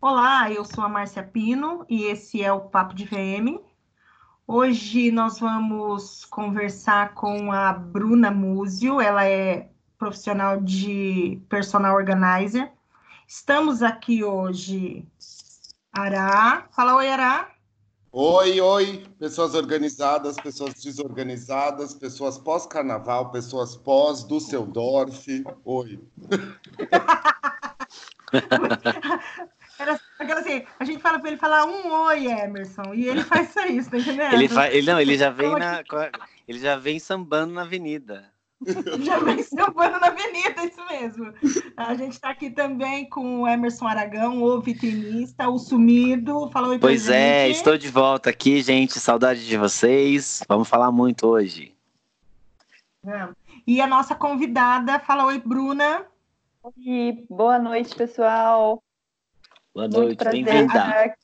Olá, eu sou a Márcia Pino e esse é o Papo de VM. Hoje nós vamos conversar com a Bruna Múzio, ela é profissional de personal organizer. Estamos aqui hoje, Ará. Fala oi, Ará. Oi, oi, pessoas organizadas, pessoas desorganizadas, pessoas pós-carnaval, pessoas pós-Dusseldorf. Oi. Era assim, a gente fala para ele falar um oi, Emerson, e ele faz isso, tá entendendo? Ele, fa... ele não, ele já vem na, ele já vem sambando na avenida. Já vem sambando na avenida, isso mesmo. A gente está aqui também com o Emerson Aragão, o vitrinista, o sumido. Fala oi Pois é, gente. estou de volta aqui, gente. Saudade de vocês. Vamos falar muito hoje. E a nossa convidada, fala oi, Bruna. Oi, boa noite, pessoal. Boa noite, bem-vinda.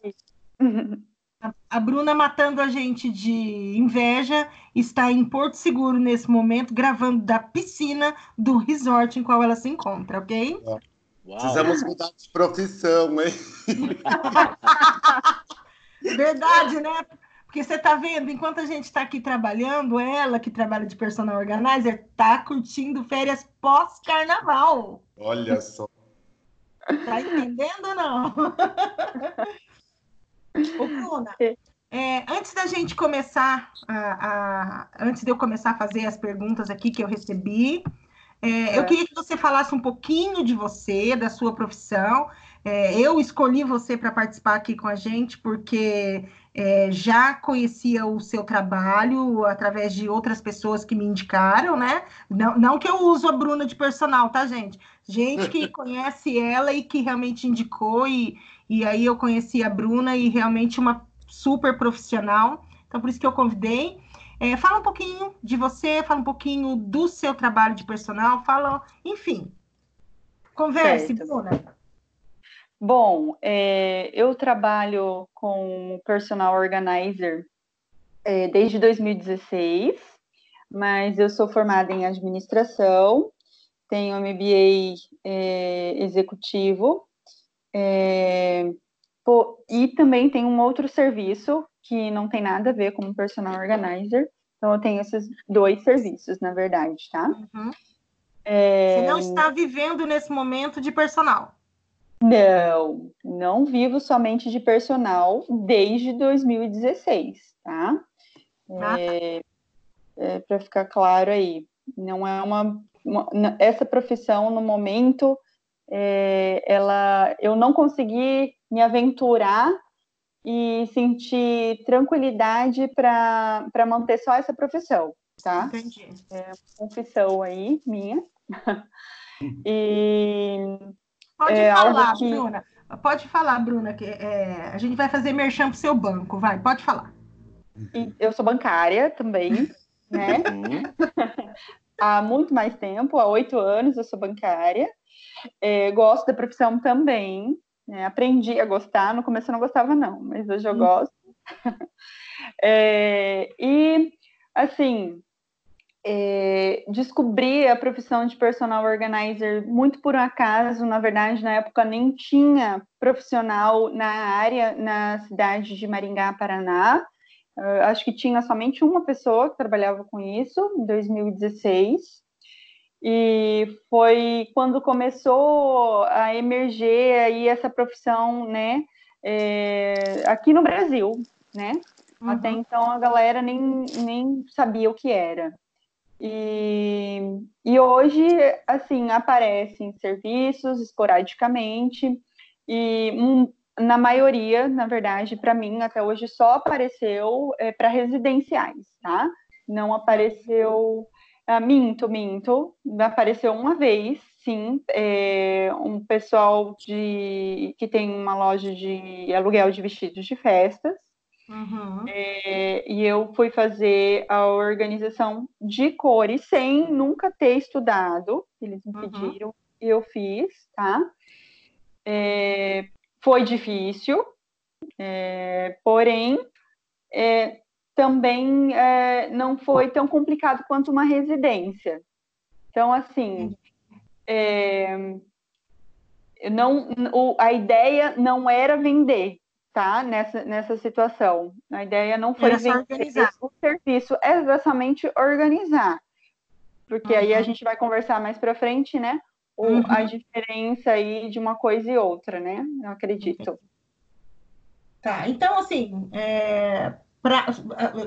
A Bruna matando a gente de inveja está em Porto Seguro nesse momento, gravando da piscina do resort em qual ela se encontra, ok? Uau. Precisamos mudar de profissão, hein? Verdade, né? Porque você está vendo, enquanto a gente está aqui trabalhando, ela que trabalha de personal organizer está curtindo férias pós-carnaval. Olha só. Tá entendendo ou não? Ô, Bruna, é, antes da gente começar, a, a, antes de eu começar a fazer as perguntas aqui que eu recebi, é, é. eu queria que você falasse um pouquinho de você, da sua profissão. É, eu escolhi você para participar aqui com a gente porque é, já conhecia o seu trabalho através de outras pessoas que me indicaram, né? Não, não que eu uso a Bruna de personal, tá, gente? Gente que conhece ela e que realmente indicou, e, e aí eu conheci a Bruna e realmente uma super profissional. Então, por isso que eu convidei. É, fala um pouquinho de você, fala um pouquinho do seu trabalho de personal, fala, enfim. Converse, certo. Bruna. Bom, é, eu trabalho com personal organizer é, desde 2016, mas eu sou formada em administração, tenho MBA é, executivo é, pô, e também tenho um outro serviço que não tem nada a ver com personal organizer. Então, eu tenho esses dois serviços, na verdade, tá? Uhum. É... Você não está vivendo nesse momento de personal? Não, não vivo somente de personal desde 2016, tá? Ah. É, é, Para ficar claro aí, não é uma, uma, essa profissão no momento é, ela, eu não consegui me aventurar e sentir tranquilidade para manter só essa profissão, tá? Entendi. É uma confissão aí minha. e pode é falar, que... Bruna. Pode falar, Bruna, que é, a gente vai fazer merchan pro seu banco, vai, pode falar. eu sou bancária também, né? há muito mais tempo, há oito anos eu sou bancária. É, gosto da profissão também. Né? Aprendi a gostar. No começo eu não gostava, não, mas hoje eu hum. gosto. é, e, assim, é, descobri a profissão de personal organizer muito por acaso. Na verdade, na época nem tinha profissional na área na cidade de Maringá, Paraná. Uh, acho que tinha somente uma pessoa que trabalhava com isso, em 2016. E foi quando começou a emerger aí essa profissão, né, é, aqui no Brasil, né? Uhum. Até então a galera nem, nem sabia o que era. E, e hoje, assim, aparecem serviços esporadicamente e um, na maioria, na verdade, para mim, até hoje só apareceu é, para residenciais, tá? Não apareceu ah, minto, minto. Apareceu uma vez, sim, é, um pessoal de que tem uma loja de aluguel de vestidos de festas. Uhum. É, e eu fui fazer a organização de cores sem nunca ter estudado. Eles me uhum. pediram e eu fiz, tá? É, foi difícil, é, porém, é, também é, não foi tão complicado quanto uma residência. Então, assim, é, não, o, a ideia não era vender, tá? Nessa, nessa situação. A ideia não foi vender organizar. o serviço, é exatamente organizar. Porque uhum. aí a uhum. gente vai conversar mais para frente, né? O, uhum. A diferença aí de uma coisa e outra, né? Eu acredito. Tá, então assim, é, pra,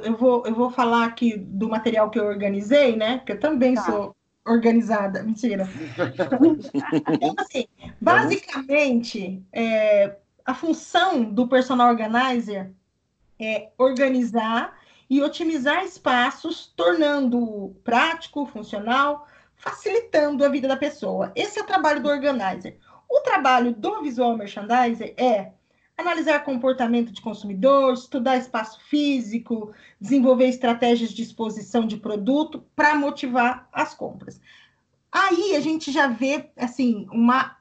eu, vou, eu vou falar aqui do material que eu organizei, né? Porque eu também tá. sou organizada, mentira. então, assim, basicamente, é, a função do personal organizer é organizar e otimizar espaços, tornando prático, funcional, facilitando a vida da pessoa. Esse é o trabalho do organizer. O trabalho do visual merchandiser é analisar comportamento de consumidor, estudar espaço físico, desenvolver estratégias de exposição de produto para motivar as compras. Aí a gente já vê assim uma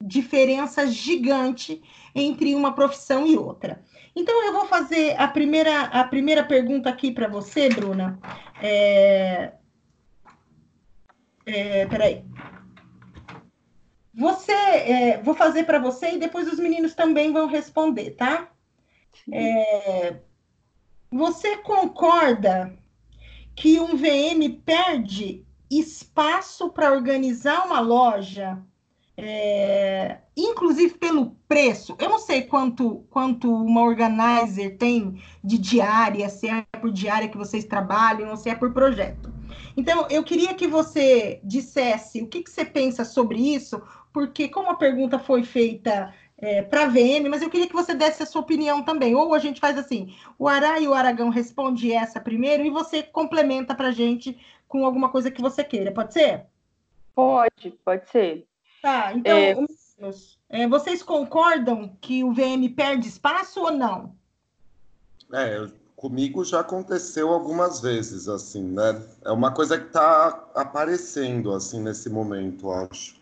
diferença gigante entre uma profissão e outra. Então eu vou fazer a primeira a primeira pergunta aqui para você, Bruna. É... É, peraí. Você, é, vou fazer para você e depois os meninos também vão responder, tá? É, você concorda que um VM perde espaço para organizar uma loja, é, inclusive pelo preço? Eu não sei quanto, quanto uma organizer tem de diária, se é por diária que vocês trabalham ou se é por projeto. Então, eu queria que você dissesse o que, que você pensa sobre isso, porque como a pergunta foi feita é, para a VM, mas eu queria que você desse a sua opinião também. Ou a gente faz assim: o Ará e o Aragão responde essa primeiro e você complementa para a gente com alguma coisa que você queira. Pode ser? Pode, pode ser. Tá, então, é... É, vocês concordam que o VM perde espaço ou não? É, comigo já aconteceu algumas vezes, assim, né? É uma coisa que está aparecendo, assim, nesse momento, acho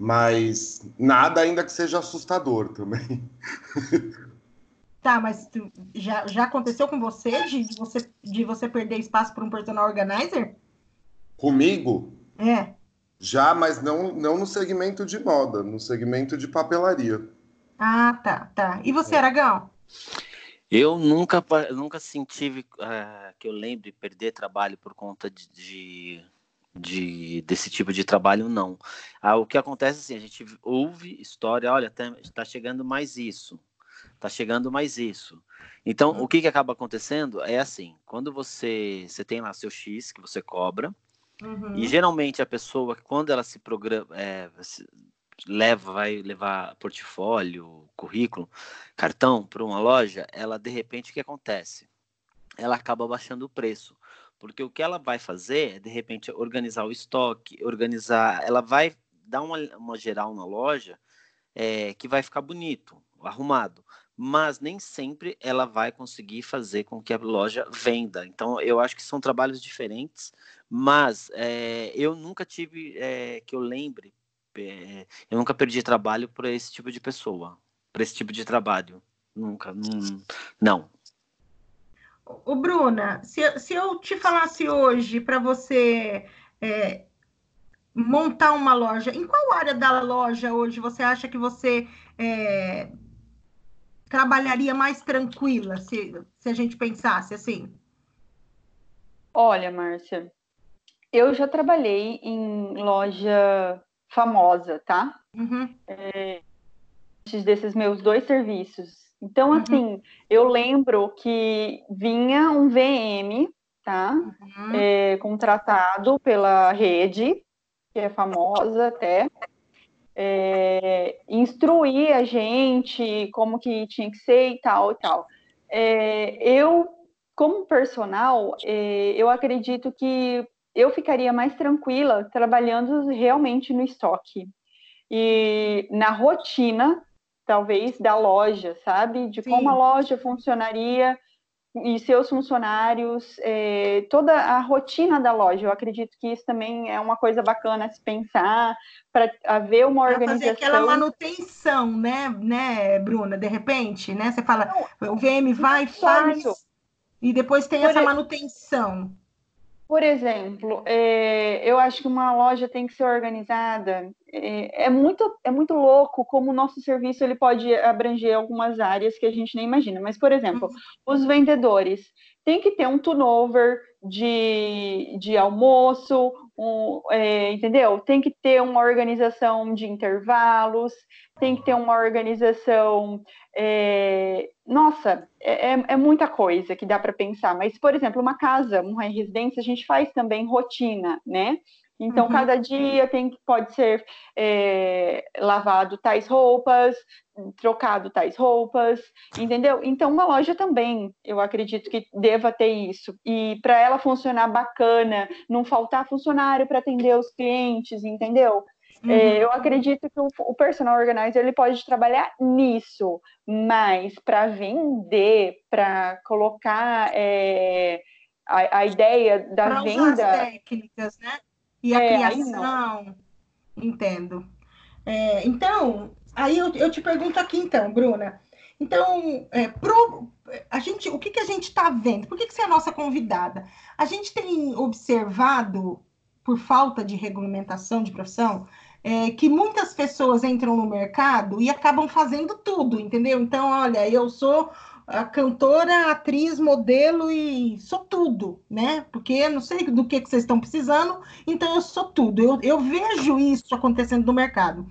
mas nada ainda que seja assustador também. Tá, mas tu, já, já aconteceu com você de, de você de você perder espaço para um personal organizer? Comigo? É. Já, mas não, não no segmento de moda, no segmento de papelaria. Ah, tá, tá. E você, é. Aragão? Eu nunca, nunca senti uh, que eu lembre perder trabalho por conta de, de de, desse tipo de trabalho, não. Ah, o que acontece assim, a gente ouve história, olha, está chegando mais isso, está chegando mais isso. Então, o que, que acaba acontecendo é assim, quando você, você tem lá seu X que você cobra, uhum. e geralmente a pessoa, quando ela se programa, é, se leva, vai levar portfólio, currículo, cartão para uma loja, ela de repente o que acontece? Ela acaba baixando o preço. Porque o que ela vai fazer é, de repente, organizar o estoque, organizar. Ela vai dar uma, uma geral na loja é, que vai ficar bonito, arrumado. Mas nem sempre ela vai conseguir fazer com que a loja venda. Então, eu acho que são trabalhos diferentes, mas é, eu nunca tive, é, que eu lembre, é, eu nunca perdi trabalho para esse tipo de pessoa, para esse tipo de trabalho. Nunca, não. não. O Bruna, se, se eu te falasse hoje para você é, montar uma loja, em qual área da loja hoje você acha que você é, trabalharia mais tranquila, se, se a gente pensasse assim? Olha, Márcia, eu já trabalhei em loja famosa, tá? Uhum. É, desses meus dois serviços então, uhum. assim, eu lembro que vinha um VM, tá? Uhum. É, contratado pela rede, que é famosa até, é, instruir a gente como que tinha que ser e tal e tal. É, eu, como personal, é, eu acredito que eu ficaria mais tranquila trabalhando realmente no estoque. E na rotina talvez, da loja, sabe? De Sim. como a loja funcionaria e seus funcionários, é, toda a rotina da loja. Eu acredito que isso também é uma coisa bacana se pensar, para haver uma pra organização. Fazer aquela manutenção, né, né, Bruna? De repente, né? Você fala, não, o VM vai, faz, isso. e depois tem Por essa manutenção. Por exemplo, é, eu acho que uma loja tem que ser organizada. É, é, muito, é muito louco como o nosso serviço ele pode abranger algumas áreas que a gente nem imagina. Mas, por exemplo, uhum. os vendedores tem que ter um turnover de, de almoço, um, é, entendeu? Tem que ter uma organização de intervalos, tem que ter uma organização. É, nossa, é, é, é muita coisa que dá para pensar. Mas, por exemplo, uma casa, uma residência, a gente faz também rotina, né? Então, uhum. cada dia tem pode ser é, lavado tais roupas, trocado tais roupas, entendeu? Então, uma loja também, eu acredito que deva ter isso. E para ela funcionar bacana, não faltar funcionário para atender os clientes, entendeu? É, uhum. É, eu acredito que o, o, personal organizer ele pode trabalhar nisso, mas para vender, para colocar é, a, a, ideia da pra venda. Usar as técnicas, né? E a é, criação. Entendo. É, então, aí eu, eu, te pergunto aqui, então, Bruna. Então, é, pro, a gente, o que, que a gente está vendo? Por que, que você é a nossa convidada? A gente tem observado, por falta de regulamentação de profissão, é, que muitas pessoas entram no mercado e acabam fazendo tudo, entendeu? Então, olha, eu sou a cantora, atriz, modelo e sou tudo, né? Porque eu não sei do que, que vocês estão precisando, então eu sou tudo. Eu, eu vejo isso acontecendo no mercado.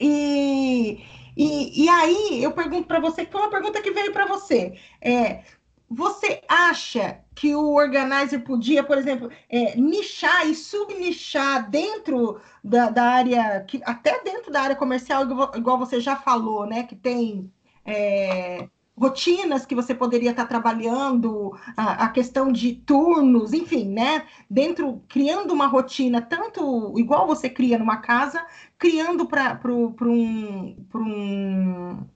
E, e, e aí eu pergunto para você, que foi uma pergunta que veio para você. É, você acha que o organizer podia, por exemplo, é, nichar e subnichar dentro da, da, área, que, até dentro da área comercial, igual, igual você já falou, né? Que tem é, rotinas que você poderia estar trabalhando, a, a, questão de turnos, enfim, né? Dentro, criando uma rotina, tanto igual você cria numa casa, criando para um, um,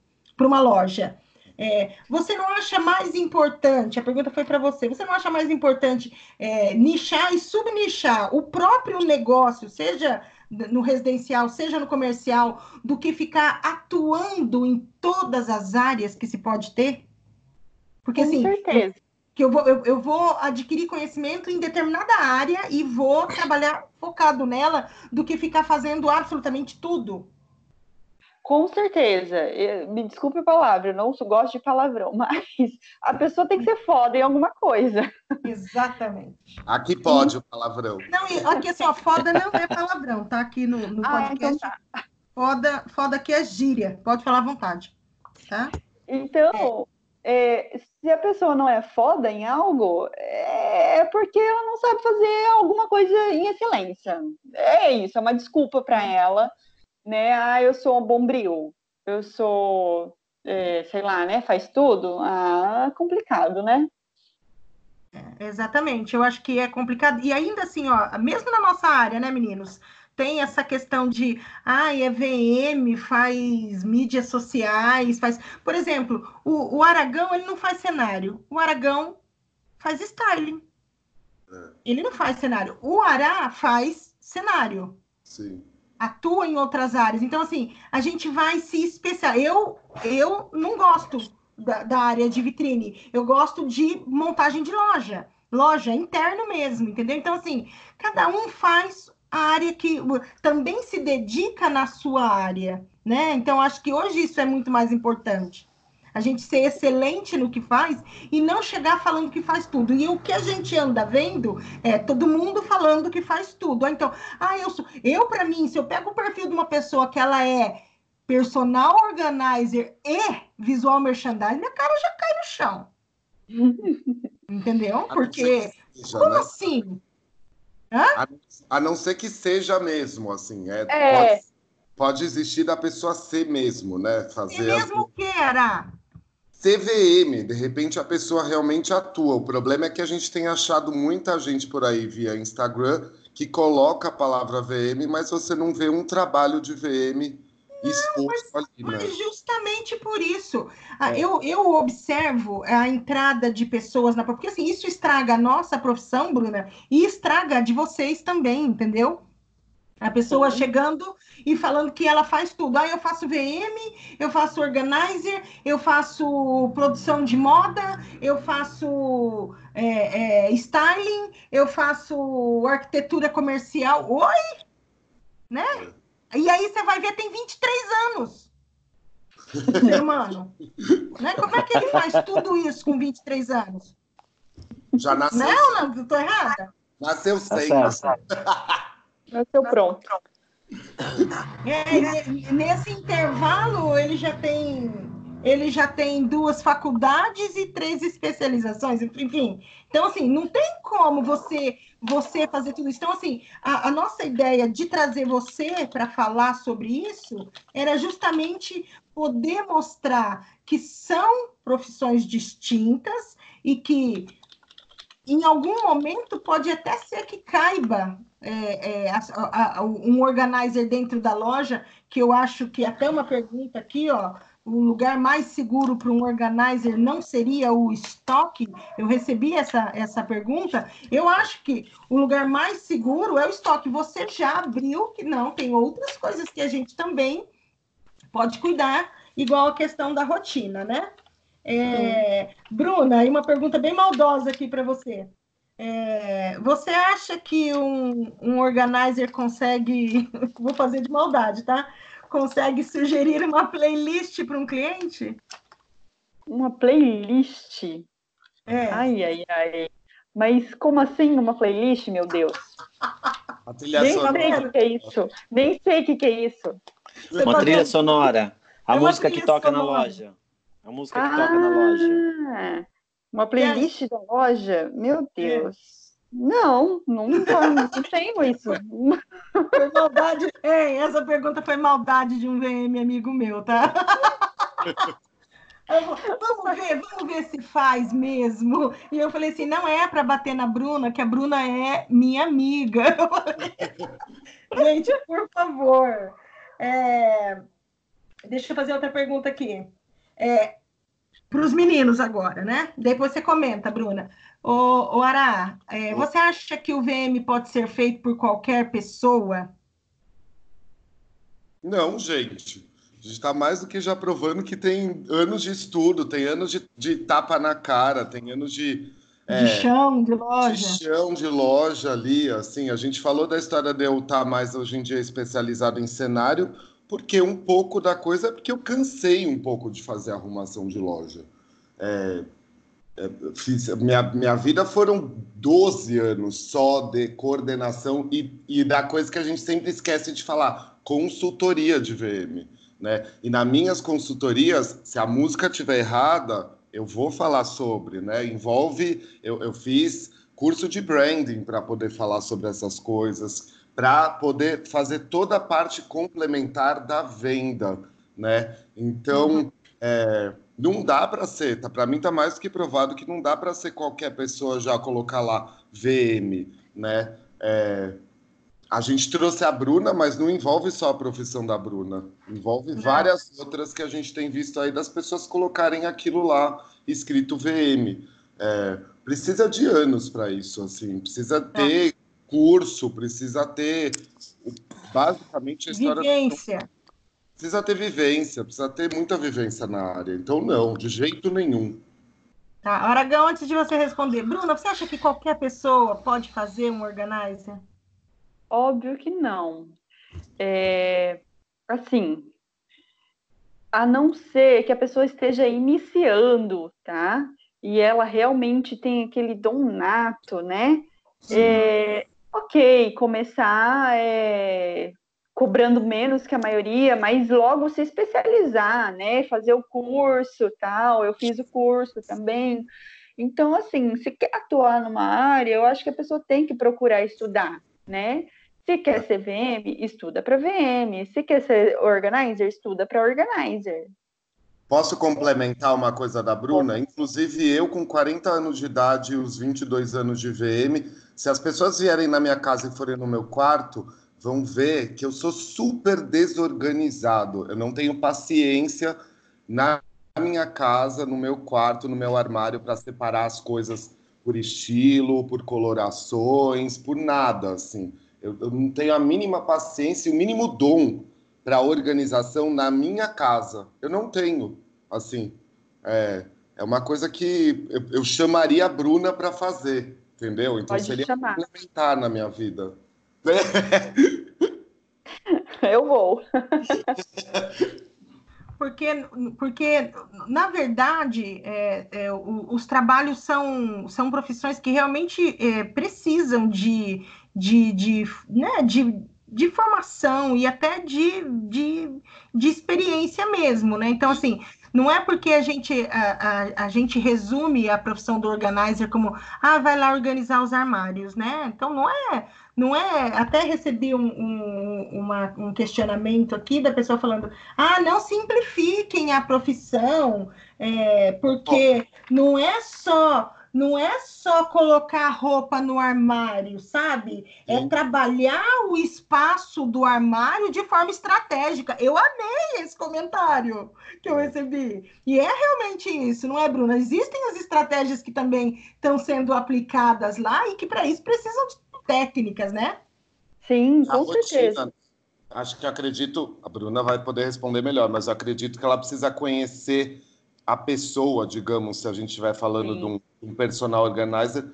uma loja. É, você não acha mais importante, a pergunta foi para você, você não acha mais importante é, nichar e subnichar o próprio negócio, seja no residencial, seja no comercial, do que ficar atuando em todas as áreas que se pode ter? Porque Com assim, certeza. Eu, que eu vou, eu, eu vou adquirir conhecimento em determinada área e vou trabalhar focado nela do que ficar fazendo absolutamente tudo. Com certeza. Me desculpe a palavra, eu não gosto de palavrão, mas a pessoa tem que ser foda em alguma coisa. Exatamente. Aqui pode e... o palavrão. Não, aqui assim, ó, foda não é palavrão, tá? Aqui no, no ah, então podcast. Então tá. Foda, foda aqui é gíria, pode falar à vontade, tá? Então, é. É, se a pessoa não é foda em algo, é porque ela não sabe fazer alguma coisa em excelência. É isso, é uma desculpa para ela né? Ah, eu sou um bombril, eu sou, é, sei lá, né? Faz tudo. Ah, complicado, né? É, exatamente, eu acho que é complicado. E ainda assim, ó, mesmo na nossa área, né, meninos? Tem essa questão de, ah, é VM, faz mídias sociais, faz. Por exemplo, o, o Aragão, ele não faz cenário. O Aragão faz styling. É. Ele não faz cenário. O Ará faz cenário. Sim atua em outras áreas. Então, assim, a gente vai se especial. Eu, eu não gosto da, da, área de vitrine, eu gosto de montagem de loja, loja interno mesmo, entendeu? Então, assim, cada um faz a área que também se dedica na sua área, né? Então, acho que hoje isso é muito mais importante a gente ser excelente no que faz e não chegar falando que faz tudo. E o que a gente anda vendo é todo mundo falando que faz tudo. Ah, então, ah, eu sou. Eu, para mim, se eu pego o perfil de uma pessoa que ela é personal organizer e visual merchandising, minha cara já cai no chão. Entendeu? Porque. Seja, como né? assim? A, a, não ser que seja mesmo, assim. É, é. Pode, pode, existir da pessoa ser mesmo, né? Fazer. E mesmo as... que era. CVM, de repente a pessoa realmente atua. O problema é que a gente tem achado muita gente por aí via Instagram que coloca a palavra VM, mas você não vê um trabalho de VM exposto ali, né? Mas justamente por isso. Ah, é. Eu, eu observo a entrada de pessoas na porque assim, isso estraga a nossa profissão, Bruna, e estraga a de vocês também, entendeu? A pessoa chegando e falando que ela faz tudo. Ah, eu faço VM, eu faço organizer, eu faço produção de moda, eu faço é, é, styling, eu faço arquitetura comercial. Oi! Né? E aí você vai ver, tem 23 anos. Ser humano. Né? Como é que ele faz tudo isso com 23 anos? Já nasceu. Não, não, estou errada. Nasceu tá sem. Nasceu pronto. É, nesse intervalo, ele já tem ele já tem duas faculdades e três especializações, enfim. Então, assim, não tem como você você fazer tudo isso. Então, assim, a, a nossa ideia de trazer você para falar sobre isso era justamente poder mostrar que são profissões distintas e que em algum momento pode até ser que caiba é, é, a, a, um organizer dentro da loja, que eu acho que até uma pergunta aqui, ó, o lugar mais seguro para um organizer não seria o estoque? Eu recebi essa, essa pergunta. Eu acho que o lugar mais seguro é o estoque. Você já abriu que não, tem outras coisas que a gente também pode cuidar, igual a questão da rotina, né? É, Bruna, e uma pergunta bem maldosa aqui para você. É, você acha que um, um organizer consegue, vou fazer de maldade, tá? Consegue sugerir uma playlist para um cliente? Uma playlist? É. Ai, ai, ai. Mas como assim uma playlist, meu Deus? Nem sei o que é isso. Nem sei o que é isso. Uma tá trilha sonora. A é música que toca sonora. na loja. A música que ah, toca na loja. Uma playlist é. da loja? Meu é. Deus. É. Não, não, não, não tenho isso. Foi maldade. Ei, essa pergunta foi maldade de um VM amigo meu, tá? vamos ver, vamos ver se faz mesmo. E eu falei assim, não é para bater na Bruna, que a Bruna é minha amiga. Gente, por favor. É... Deixa eu fazer outra pergunta aqui. É, para os meninos agora, né? Depois você comenta, Bruna. Ô, ô Ará, é, você acha que o VM pode ser feito por qualquer pessoa? Não, gente. A gente está mais do que já provando que tem anos de estudo, tem anos de, de tapa na cara, tem anos de. É, de chão, de loja. De chão, de loja ali, assim. A gente falou da história de eu estar mais hoje em dia especializado em cenário, porque um pouco da coisa é porque eu cansei um pouco de fazer arrumação de loja. É, é, fiz, minha, minha vida foram 12 anos só de coordenação e, e da coisa que a gente sempre esquece de falar, consultoria de VM. Né? E nas minhas consultorias, se a música estiver errada, eu vou falar sobre, né? Envolve, eu, eu fiz curso de branding para poder falar sobre essas coisas para poder fazer toda a parte complementar da venda, né? Então, uhum. é, não dá para ser, tá? Para mim tá mais do que provado que não dá para ser qualquer pessoa já colocar lá VM, né? É, a gente trouxe a Bruna, mas não envolve só a profissão da Bruna, envolve não. várias outras que a gente tem visto aí das pessoas colocarem aquilo lá escrito VM. É, precisa de anos para isso, assim, precisa é. ter curso, precisa ter basicamente a história. Vivência. Do... Precisa ter vivência, precisa ter muita vivência na área. Então, não, de jeito nenhum. Tá, Aragão, antes de você responder, Bruna, você acha que qualquer pessoa pode fazer um organizer? Óbvio que não. É, assim, a não ser que a pessoa esteja iniciando, tá? E ela realmente tem aquele dom nato, né? É, ok, começar é, cobrando menos que a maioria, mas logo se especializar, né? Fazer o curso, tal. Eu fiz o curso também. Então, assim, se quer atuar numa área, eu acho que a pessoa tem que procurar estudar, né? Se quer ser VM, estuda para VM. Se quer ser organizer, estuda para organizer. Posso complementar uma coisa da Bruna? Inclusive, eu, com 40 anos de idade e os 22 anos de VM, se as pessoas vierem na minha casa e forem no meu quarto, vão ver que eu sou super desorganizado. Eu não tenho paciência na minha casa, no meu quarto, no meu armário, para separar as coisas por estilo, por colorações, por nada, assim. Eu, eu não tenho a mínima paciência e o mínimo dom para organização na minha casa. Eu não tenho, assim. É, é uma coisa que eu, eu chamaria a Bruna para fazer, entendeu? Então Pode seria chamar. complementar na minha vida. Eu vou. Porque, porque na verdade, é, é, os trabalhos são, são profissões que realmente é, precisam de, de, de, né, de, de formação e até de, de, de experiência mesmo, né? Então, assim, não é porque a gente, a, a, a, gente resume a profissão do organizer como, ah, vai lá organizar os armários, né? Então, não é, não é. Até recebi um, um, uma, um questionamento aqui da pessoa falando, ah, não simplifiquem a profissão, é, porque não é só não é só colocar roupa no armário, sabe? É Sim. trabalhar o espaço do armário de forma estratégica. Eu amei esse comentário que eu recebi. E é realmente isso, não é, Bruna? Existem as estratégias que também estão sendo aplicadas lá e que para isso precisam de técnicas, né? Sim, com certeza. Acho que acredito, a Bruna vai poder responder melhor, mas eu acredito que ela precisa conhecer a pessoa, digamos, se a gente estiver falando de um, um, personal organizer,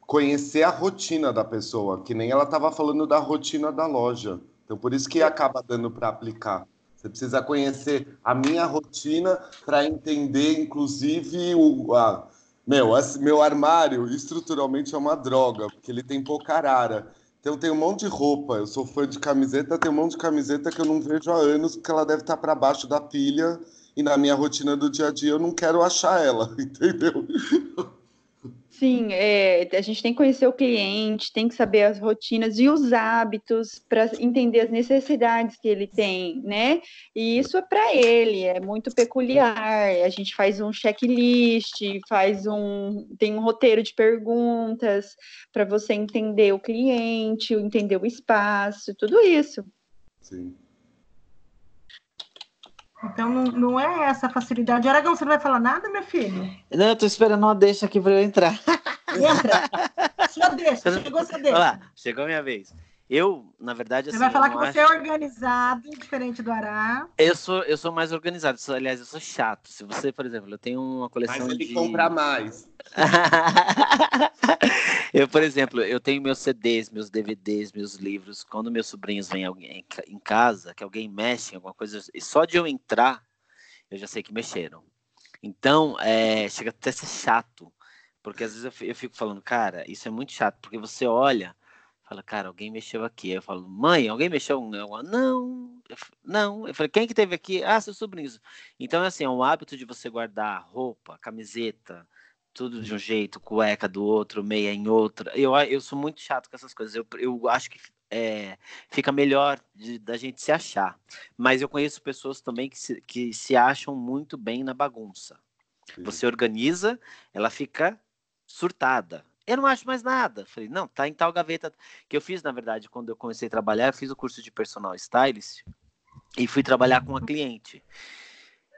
conhecer a rotina da pessoa, que nem ela estava falando da rotina da loja. Então, por isso que acaba dando para aplicar. Você precisa conhecer a minha rotina para entender, inclusive, o. A, meu, esse meu armário estruturalmente é uma droga, porque ele tem pouca arara. Então tem um monte de roupa. Eu sou fã de camiseta, tem um monte de camiseta que eu não vejo há anos, porque ela deve estar para baixo da pilha e na minha rotina do dia a dia eu não quero achar ela, entendeu? Sim, é, a gente tem que conhecer o cliente, tem que saber as rotinas e os hábitos para entender as necessidades que ele tem, né? E isso é para ele, é muito peculiar. A gente faz um checklist, faz um, tem um roteiro de perguntas para você entender o cliente, entender o espaço, tudo isso. Sim. Então não, não é essa facilidade. Aragão, você não vai falar nada, meu filho? Não, eu tô esperando uma deixa aqui para eu entrar. Entra. Sua deixa, chegou sua deixa. Olha lá, chegou a minha vez. Eu, na verdade, assim. Você vai falar que você é organizado, diferente do Ará. Eu sou, eu sou mais organizado. Sou, aliás, eu sou chato. Se você, por exemplo, eu tenho uma coleção Mas ele de. compra mais. eu, por exemplo, eu tenho meus CDs, meus DVDs, meus livros. Quando meus sobrinhos vêm alguém em casa, que alguém mexe em alguma coisa, e só de eu entrar, eu já sei que mexeram. Então, é, chega até a ser chato. Porque às vezes eu fico falando, cara, isso é muito chato, porque você olha Fala, cara, alguém mexeu aqui. Aí eu falo, mãe, alguém mexeu? Não, não, não. Eu falei, quem que teve aqui? Ah, seus sobrinhos. Então, assim, é um hábito de você guardar roupa, camiseta, tudo de um jeito, cueca do outro, meia em outra. Eu, eu sou muito chato com essas coisas. Eu, eu acho que é, fica melhor de, da gente se achar. Mas eu conheço pessoas também que se, que se acham muito bem na bagunça. Sim. Você organiza, ela fica surtada eu não acho mais nada. Falei, não, tá em tal gaveta. Que eu fiz, na verdade, quando eu comecei a trabalhar, eu fiz o curso de personal stylist e fui trabalhar com uma cliente.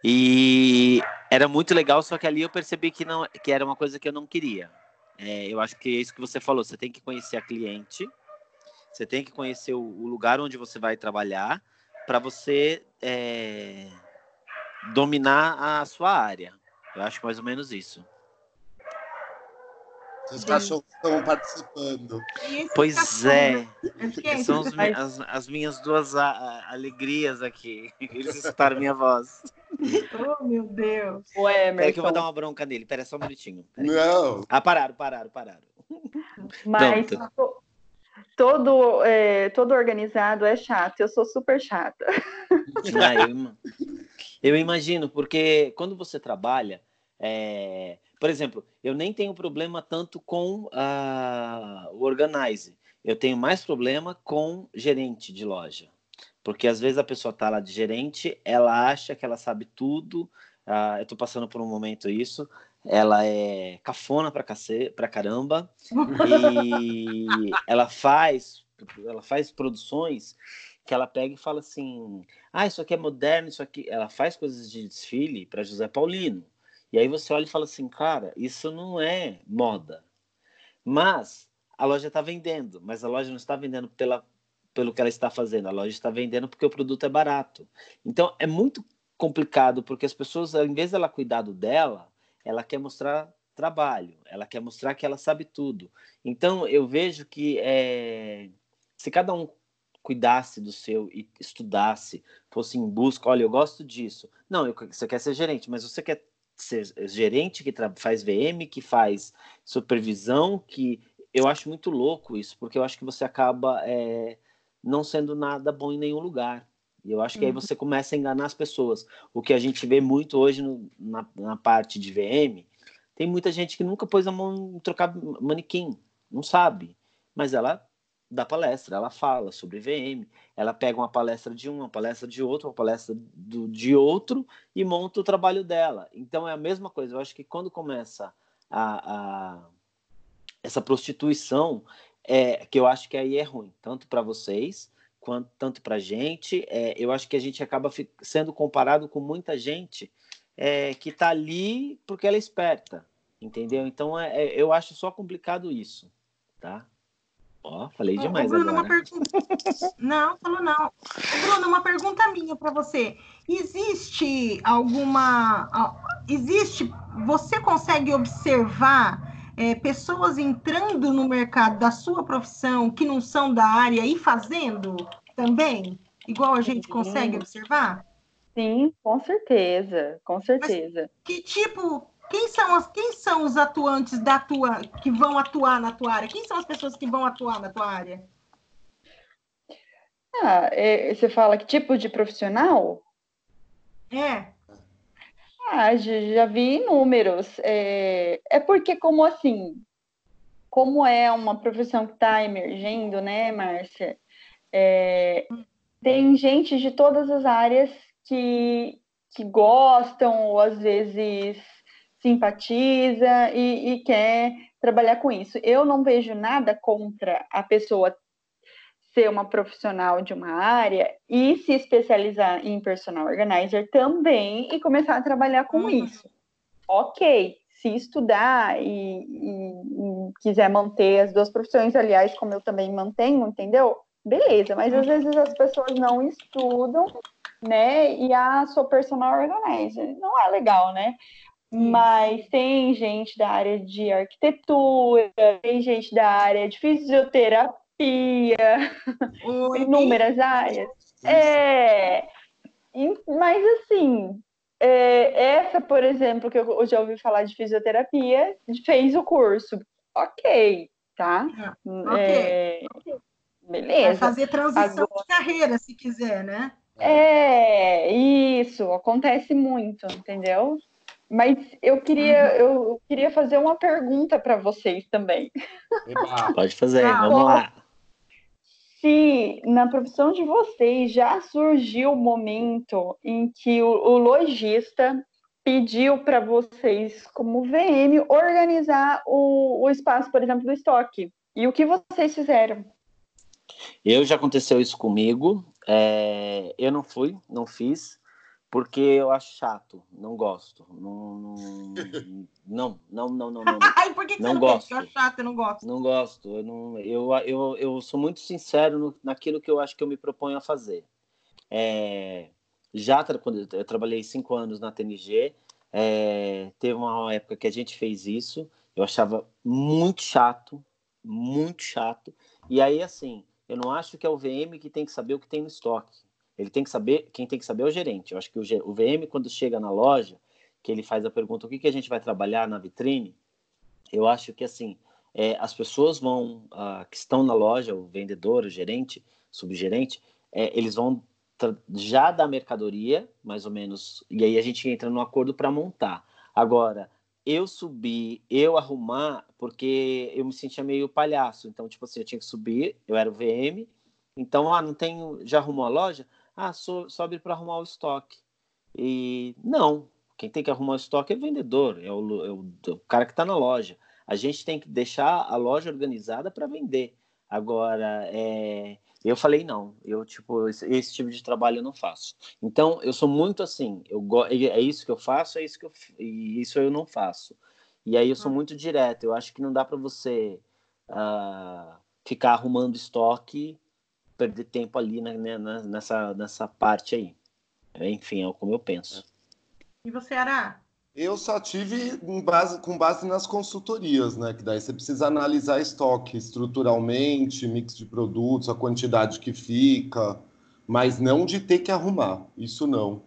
E era muito legal, só que ali eu percebi que, não, que era uma coisa que eu não queria. É, eu acho que é isso que você falou, você tem que conhecer a cliente, você tem que conhecer o, o lugar onde você vai trabalhar para você é, dominar a sua área. Eu acho é mais ou menos isso. Os cachorros estão participando. Pois é. São os, as, as, minhas duas a, a, alegrias aqui. Eles escutaram minha voz. Oh, meu Deus. Ué, Peraí que eu vou dar uma bronca nele. Pera só um minutinho. Não. Ah, pararam, pararam, pararam. Mas todo, é, todo organizado é chato. Eu sou super chata. Ah, eu, eu imagino, porque quando você trabalha, é, por exemplo, eu nem tenho problema tanto com uh, o organize. Eu tenho mais problema com gerente de loja. Porque às vezes a pessoa está lá de gerente, ela acha que ela sabe tudo. Uh, eu estou passando por um momento isso. Ela é cafona para pra caramba. e ela faz, ela faz produções que ela pega e fala assim: ah, isso aqui é moderno, isso aqui. Ela faz coisas de desfile para José Paulino. E aí você olha e fala assim, cara, isso não é moda. Mas a loja está vendendo, mas a loja não está vendendo pela, pelo que ela está fazendo, a loja está vendendo porque o produto é barato. Então é muito complicado porque as pessoas, em vez dela cuidar do dela, ela quer mostrar trabalho, ela quer mostrar que ela sabe tudo. Então eu vejo que é, se cada um cuidasse do seu e estudasse, fosse em busca, olha, eu gosto disso. Não, eu, você quer ser gerente, mas você quer ser gerente que faz VM, que faz supervisão, que eu acho muito louco isso, porque eu acho que você acaba é, não sendo nada bom em nenhum lugar. E eu acho que aí uhum. você começa a enganar as pessoas. O que a gente vê muito hoje no, na, na, parte de VM, tem muita gente que nunca pôs a mão em trocar manequim, não sabe. Mas ela dá palestra, ela fala sobre VM, ela pega uma palestra de um, uma palestra de outro, uma palestra do, de outro e monta o trabalho dela. Então é a mesma coisa. Eu acho que quando começa a, a essa prostituição, é, que eu acho que aí é ruim, tanto para vocês quanto tanto para a gente. É, eu acho que a gente acaba sendo comparado com muita gente é, que está ali porque ela é esperta, entendeu? Então é, é, eu acho só complicado isso, tá? Ó, falei demais Bruno, agora. Uma pergunta... Não, falou não. Bruno, uma pergunta minha para você. Existe alguma... Existe... Você consegue observar é, pessoas entrando no mercado da sua profissão que não são da área e fazendo também? Igual a gente consegue observar? Sim, com certeza, com certeza. Mas que tipo, quem são, as, quem são os atuantes da tua, que vão atuar na tua área? Quem são as pessoas que vão atuar na tua área? Ah, é, você fala que tipo de profissional? É. Ah, já vi números. É, é porque, como assim, como é uma profissão que está emergindo, né, Márcia? É, tem gente de todas as áreas que, que gostam ou às vezes simpatiza e, e quer trabalhar com isso. Eu não vejo nada contra a pessoa ser uma profissional de uma área e se especializar em personal organizer também e começar a trabalhar com uhum. isso. Ok, se estudar e, e, e, quiser manter as duas profissões, aliás, como eu também mantenho, entendeu? Beleza, mas às vezes as pessoas não estudam, né? E a sua personal organizer não é legal, né? Mas tem gente da área de arquitetura, tem gente da área de fisioterapia inúmeras áreas. É, mas assim, é, essa, por exemplo, que eu já ouvi falar de fisioterapia, fez o curso. Ok, tá? É, é beleza. Vai fazer transição Agora... de carreira, se quiser, né? É, isso, acontece muito, entendeu? Mas eu queria, uhum. eu queria fazer uma pergunta para vocês também. Pode fazer, ah, vamos lá se na profissão de vocês já surgiu o momento em que o, o lojista pediu para vocês, como VM, organizar o, o espaço, por exemplo, do estoque. E o que vocês fizeram? Eu já aconteceu isso comigo. É, eu não fui, não fiz porque eu acho chato, não gosto. Não, não, não, não, não, não. Ai, por que, que não você gosto. não gosta? Eu chato, eu não gosto. Não gosto. Eu, não, eu, eu, eu sou muito sincero no, naquilo que eu acho que eu me proponho a fazer. É, já quando eu trabalhei cinco anos na TNG, é, teve uma época que a gente fez isso. Eu achava muito chato, muito chato. E aí, assim, eu não acho que é o VM que tem que saber o que tem no estoque. Ele tem que saber, quem tem que saber é o gerente. Eu acho que o, o VM, quando chega na loja, que ele faz a pergunta, o que, que a gente vai trabalhar na vitrine, eu acho que, assim, é, as pessoas vão, uh, que estão na loja, o vendedor, o gerente, subgerente, é, eles vão já da mercadoria, mais ou menos, e aí a gente entra no acordo para montar. Agora, eu subir, eu arrumar, porque eu me sentia meio palhaço. Então, tipo assim, eu tinha que subir, eu era o VM, então, ah, não tenho, já arrumou a loja? Ah, so, sobe para arrumar o estoque. E não, quem tem que arrumar o estoque é o vendedor, é o, é o, o cara que está na loja. A gente tem que deixar a loja organizada para vender. Agora, é, eu falei não, eu tipo esse, esse, tipo de trabalho eu não faço. Então eu sou muito assim, eu é isso que eu faço, é isso que eu e isso eu não faço. E aí eu sou hum. muito direto. Eu acho que não dá para você uh, ficar arrumando estoque, perder tempo ali né, nessa, nessa parte aí. Enfim, é como eu penso. E você, Ara? Eu só tive base, com base nas consultorias, né? Que daí você precisa analisar estoque estruturalmente, mix de produtos, a quantidade que fica, mas não de ter que arrumar. Isso não.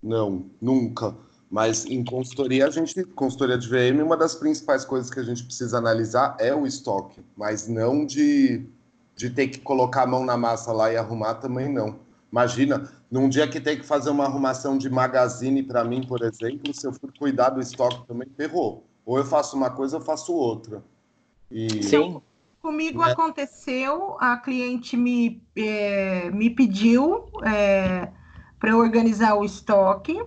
Não, nunca. Mas em consultoria, a gente, consultoria de VM, uma das principais coisas que a gente precisa analisar é o estoque, mas não de, de ter que colocar a mão na massa lá e arrumar também não. Imagina, num dia que tem que fazer uma arrumação de magazine para mim, por exemplo, se eu for cuidar do estoque também, ferrou. Ou eu faço uma coisa, eu faço outra. E... Sim. Comigo é. aconteceu, a cliente me, é, me pediu é, para eu organizar o estoque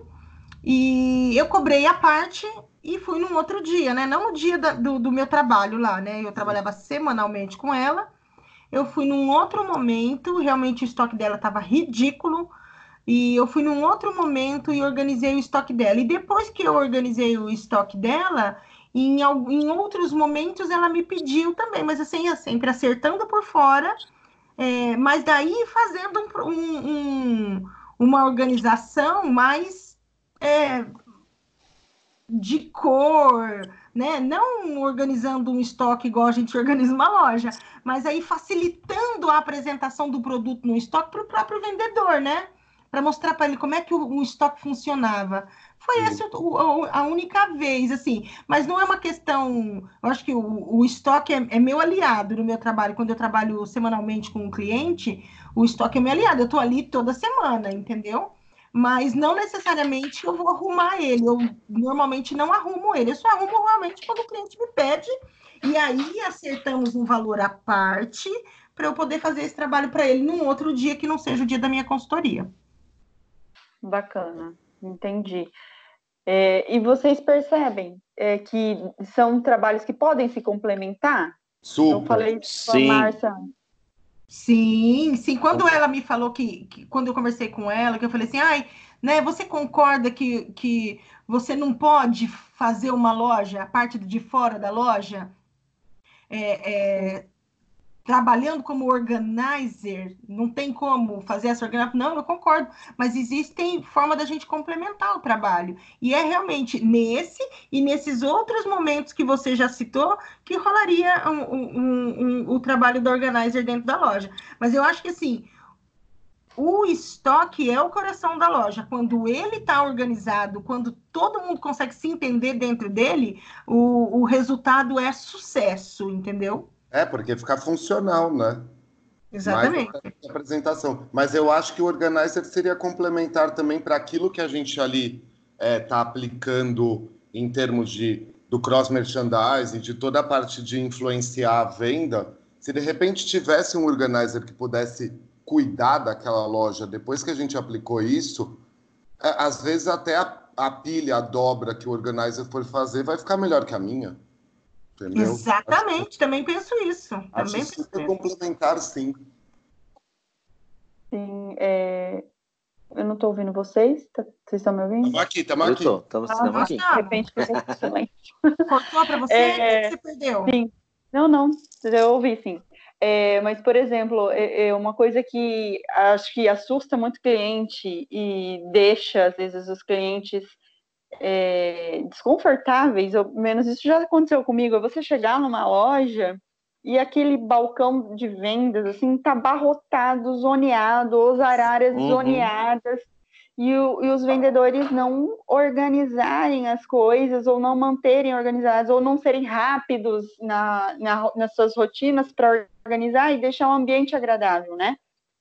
e eu cobrei a parte e fui num outro dia, né? Não no dia da, do, do meu trabalho lá, né? Eu trabalhava semanalmente com ela. Eu fui num outro momento, realmente o estoque dela estava ridículo. E eu fui num outro momento e organizei o estoque dela. E depois que eu organizei o estoque dela, em, em outros momentos ela me pediu também, mas assim, sempre acertando por fora, é, mas daí fazendo um, um, uma organização mais é, de cor, né? Não organizando um estoque igual a gente organiza uma loja, mas aí facilitando a apresentação do produto no estoque para o próprio vendedor, né? para mostrar para ele como é que o, o estoque funcionava. Foi essa a única vez, assim. Mas não é uma questão. Eu acho que o, o estoque é, é, meu aliado no meu trabalho. Quando eu trabalho semanalmente com um cliente, o estoque é meu aliado. Eu estou ali toda semana, entendeu? Mas não necessariamente eu vou arrumar ele. Eu normalmente não arrumo ele. Eu só arrumo realmente quando o cliente me pede. E aí acertamos um valor à parte para eu poder fazer esse trabalho para ele num outro dia que não seja o dia da minha consultoria. Bacana, entendi. É, e vocês percebem é, que são trabalhos que podem se complementar? Super. Eu falei com a Márcia. Sim, sim. Quando ela me falou que, que, quando eu conversei com ela, que eu falei assim, ai, né, você concorda que, que você não pode fazer uma loja, a parte de fora da loja, é, é, trabalhando como organizer, não tem como fazer essa organização. Não, eu concordo, mas existem forma da gente complementar o trabalho. E é realmente nesse e nesses outros momentos que você já citou que rolaria um, um, um, o trabalho do organizer dentro da loja. Mas eu acho que assim. O estoque é o coração da loja. Quando ele está organizado, quando todo mundo consegue se entender dentro dele, o, o resultado é sucesso, entendeu? É, porque fica funcional, né? Exatamente. Apresentação. Mas eu acho que o organizer seria complementar também para aquilo que a gente ali está é, tá aplicando em termos de do cross merchandising, de toda a parte de influenciar a venda. Se de repente tivesse um organizer que pudesse cuidar daquela loja depois que a gente aplicou isso, é, às vezes até a, a pilha, a dobra que o organizer for fazer vai ficar melhor que a minha. Entendeu? Exatamente, também penso isso. Acho também complementar, sim. Sim, é... eu não estou ouvindo vocês. Tá... Vocês estão me ouvindo? Estamos aqui, estamos aqui. Estamos ah, aqui. De repente, ficou silêncio. Cortou para você? É... Você perdeu? Sim. Não, não. Eu ouvi, sim. É, mas, por exemplo, é, é, uma coisa que acho que assusta muito cliente e deixa, às vezes, os clientes é, desconfortáveis, ou menos isso já aconteceu comigo, é você chegar numa loja e aquele balcão de vendas, assim, tá abarrotado, zoneado, as áreas uhum. zoneadas, e, o, e, os vendedores não organizarem as coisas, ou não manterem organizadas, ou não serem rápidos na, na nas suas rotinas para organizar e deixar o um ambiente agradável, né?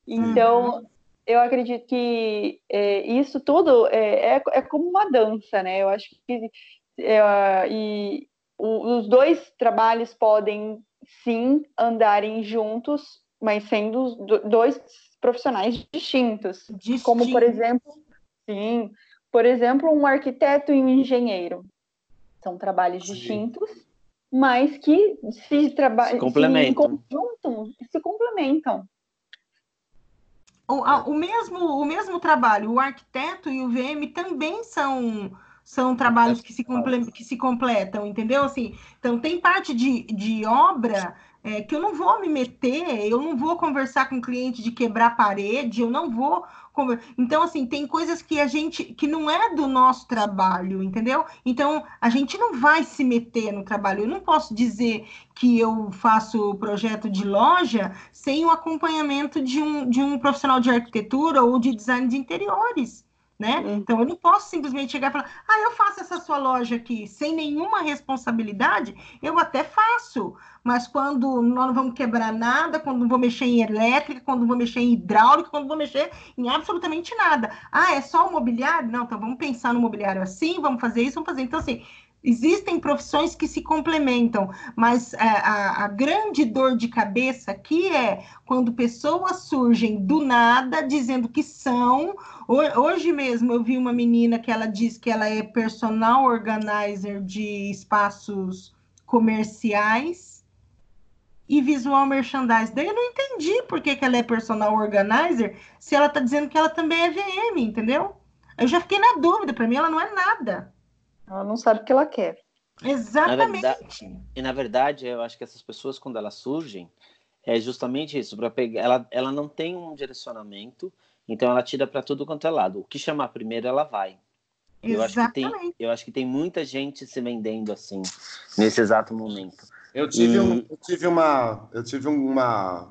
Então, uhum eu acredito que é, isso tudo é, é, é, como uma dança, né? Eu acho que é, e o, os dois trabalhos podem sim andarem juntos, mas sendo dois profissionais distintos, Distinto. como por exemplo, sim, por exemplo, um arquiteto e um engenheiro são trabalhos sim. distintos, mas que se trabalham se complementam, se, complementam o, o, mesmo, o mesmo trabalho, o arquiteto e o VM também são são trabalhos que se, comple que se completam, entendeu? Assim, então, tem parte de, de obra é, que eu não vou me meter, eu não vou conversar com o cliente de quebrar parede, eu não vou. Então, assim, tem coisas que a gente que não é do nosso trabalho, entendeu? Então, a gente não vai se meter no trabalho. Eu não posso dizer que eu faço projeto de loja sem o acompanhamento de um, de um profissional de arquitetura ou de design de interiores né? Uhum. Então eu não posso simplesmente chegar e falar, ah, eu faço essa sua loja aqui sem nenhuma responsabilidade, eu até faço, mas quando nós não vamos quebrar nada, quando não vou mexer em elétrica, quando não vou mexer em hidráulica, quando não vou mexer em absolutamente nada. Ah, é só o mobiliário? Não, então vamos pensar no mobiliário assim, vamos fazer isso, vamos fazer. Então, assim, Existem profissões que se complementam, mas a, é, a, a, grande dor de cabeça aqui é quando pessoas surgem do nada dizendo que são. Hoje mesmo eu vi uma menina que ela diz que ela é personal organizer de espaços comerciais e visual merchandising. Daí eu não entendi por que, que ela é personal organizer se ela está dizendo que ela também é VM, entendeu? Eu já fiquei na dúvida, para mim ela não é nada. Ela não sabe o que ela quer. Exatamente. Na verdade, e na verdade, eu acho que essas pessoas, quando elas surgem, é justamente isso. Para pegar, ela, ela não tem um direcionamento, então ela tira para tudo quanto é lado. O que chamar primeiro, ela vai. Eu acho, que tem, eu acho que tem muita gente se vendendo assim, nesse exato momento. Eu tive, e... um, eu tive, uma, eu tive uma,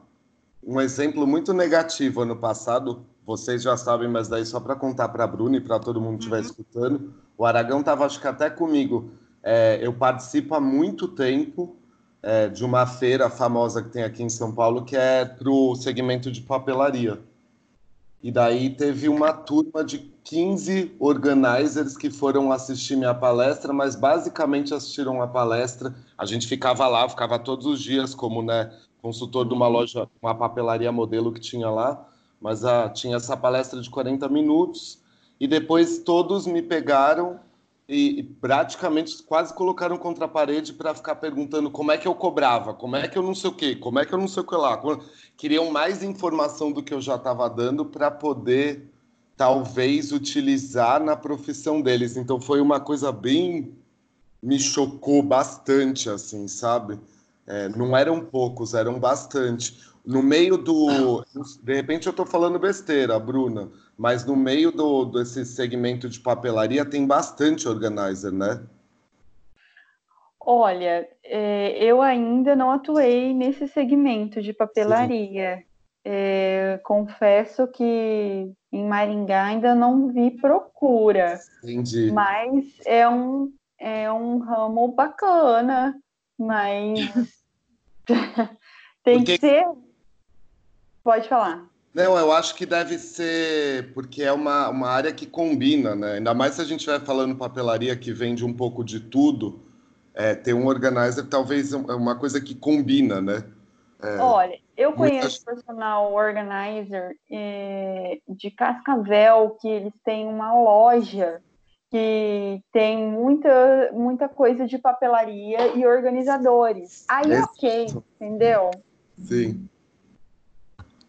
um exemplo muito negativo ano passado. Vocês já sabem, mas daí só para contar para a Bruna e para todo mundo que estiver uhum. escutando. O Aragão estava, acho que até comigo. É, eu participo há muito tempo é, de uma feira famosa que tem aqui em São Paulo, que é para o segmento de papelaria. E daí teve uma turma de 15 organizers que foram assistir minha palestra, mas basicamente assistiram a palestra. A gente ficava lá, ficava todos os dias como né, consultor de uma loja, uma papelaria modelo que tinha lá, mas ah, tinha essa palestra de 40 minutos e depois todos me pegaram e, e praticamente quase colocaram contra a parede para ficar perguntando como é que eu cobrava, como é que eu não sei o quê, como é que eu não sei o que lá. Queriam mais informação do que eu já estava dando para poder talvez utilizar na profissão deles. Então foi uma coisa bem me chocou bastante, assim, sabe? É, não eram poucos, eram bastante. No meio do. De repente eu estou falando besteira, Bruna mas no meio do, desse segmento de papelaria tem bastante organizer, né? Olha, é, eu ainda não atuei nesse segmento de papelaria. É, confesso que em Maringá ainda não vi procura. Entendi. Mas é um, é um ramo bacana, mas tem Porque... que ser. Pode falar. Não, eu acho que deve ser porque é uma, uma área que combina, né? Ainda mais se a gente vai falando papelaria que vende um pouco de tudo, é, ter um organizer talvez é uma coisa que combina, né? É, Olha, eu conheço muitas... personal organizer é, de Cascavel, que eles têm uma loja que tem muita, muita coisa de papelaria e organizadores. Aí, é ok, entendeu? Sim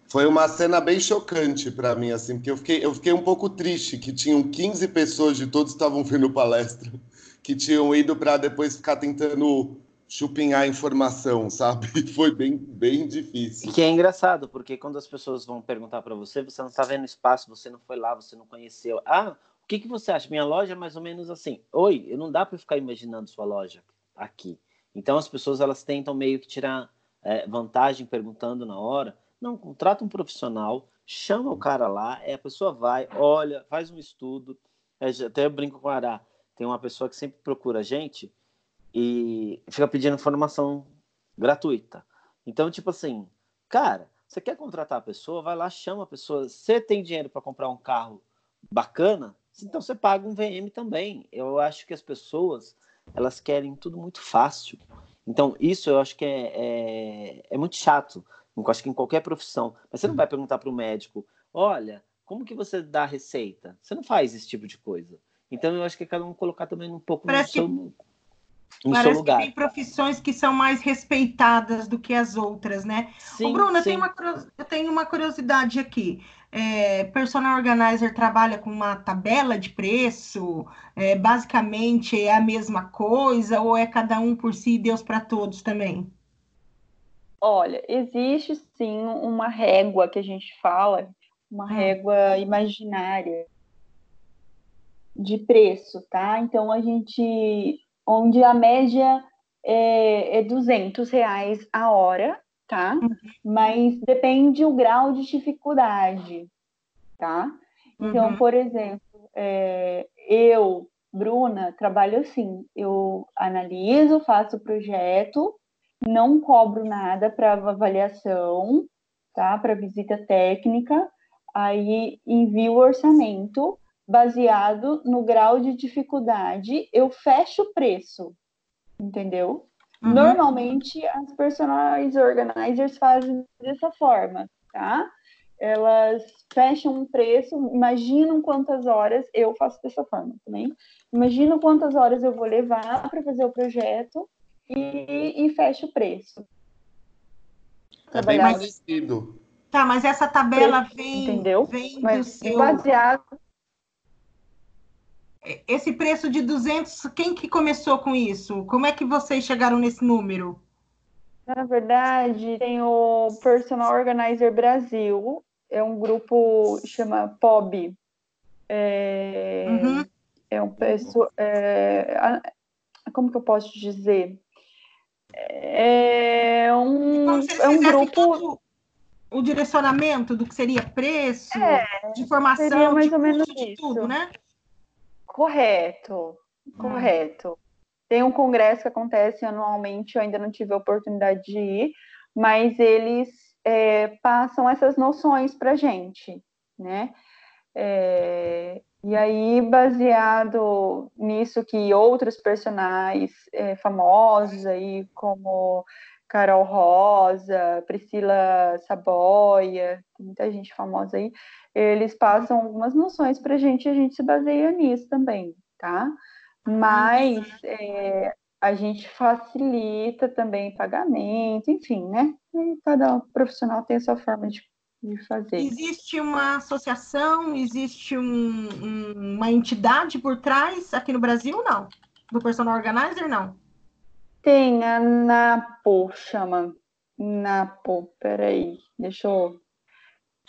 foi uma cena bem chocante para mim, assim, porque eu fiquei, eu fiquei um pouco triste que tinham 15 pessoas de todos estavam vendo palestra, que tinham ido para depois ficar tentando chupinhar informação, sabe? Foi bem, bem difícil. Que é engraçado, porque quando as pessoas vão perguntar para você, você não está vendo espaço, você não foi lá, você não conheceu. Ah, o que, que você acha? Minha loja é mais ou menos assim. Oi, não dá para ficar imaginando sua loja aqui. Então as pessoas elas tentam meio que tirar é, vantagem perguntando na hora. Não, contrata um profissional, chama o cara lá, é, a pessoa vai, olha, faz um estudo. É, até eu brinco com o Ará, tem uma pessoa que sempre procura a gente e fica pedindo informação gratuita. Então, tipo assim, cara, você quer contratar a pessoa, vai lá, chama a pessoa. Você tem dinheiro para comprar um carro bacana? Então você paga um VM também. Eu acho que as pessoas elas querem tudo muito fácil. Então isso eu acho que é, é, é muito chato. Eu acho que em qualquer profissão. Mas você não vai perguntar para o médico, olha, como que você dá a receita? Você não faz esse tipo de coisa. Então eu acho que é cada um colocar também um pouco Parece no seu, no Parece seu lugar. que tem profissões que são mais respeitadas do que as outras, né? Sim, Ô, Bruna, sim. Uma, eu tenho uma curiosidade aqui. É, personal organizer trabalha com uma tabela de preço? É, basicamente é a mesma coisa ou é cada um por si e Deus para todos também? Olha, existe sim uma régua que a gente fala, uma hum. régua imaginária de preço, tá? Então a gente, onde a média é, é 200 reais a hora, tá? Uhum. Mas depende o grau de dificuldade, tá? Então, uhum. por exemplo, é, eu, Bruna, trabalho assim, eu analiso, faço o projeto, não cobro nada para avaliação, tá? Para visita técnica, aí envio o orçamento baseado no grau de dificuldade, eu fecho o preço, entendeu? Uhum. Normalmente as personagens organizers fazem dessa forma, tá? Elas fecham um preço, imaginam quantas horas, eu faço dessa forma também. Imagino quantas horas eu vou levar para fazer o projeto e, e fecho o preço. É bem parecido. Tá, mas essa tabela vem, Entendeu? vem mas do seu... Baseado esse preço de 200, quem que começou com isso? Como é que vocês chegaram nesse número? Na verdade, tem o Personal Organizer Brasil, é um grupo chama POB. É, uhum. é um pessoa, é, como que eu posso dizer? É um, é um grupo o direcionamento do que seria preço, é, de formação, mais de ou menos de tudo, né? Correto, correto. Tem um congresso que acontece anualmente, eu ainda não tive a oportunidade de ir, mas eles é, passam essas noções para gente, né? É, e aí, baseado nisso que outros personagens é, famosos aí, como Carol Rosa, Priscila Saboia, muita gente famosa aí, eles passam algumas noções para a gente e a gente se baseia nisso também, tá? Mas é, a gente facilita também pagamento, enfim, né? E cada profissional tem a sua forma de, de fazer. Existe uma associação, existe um, um, uma entidade por trás aqui no Brasil, não? Do personal organizer, não? Tem a NAPO, chama. NAPO, peraí, deixa eu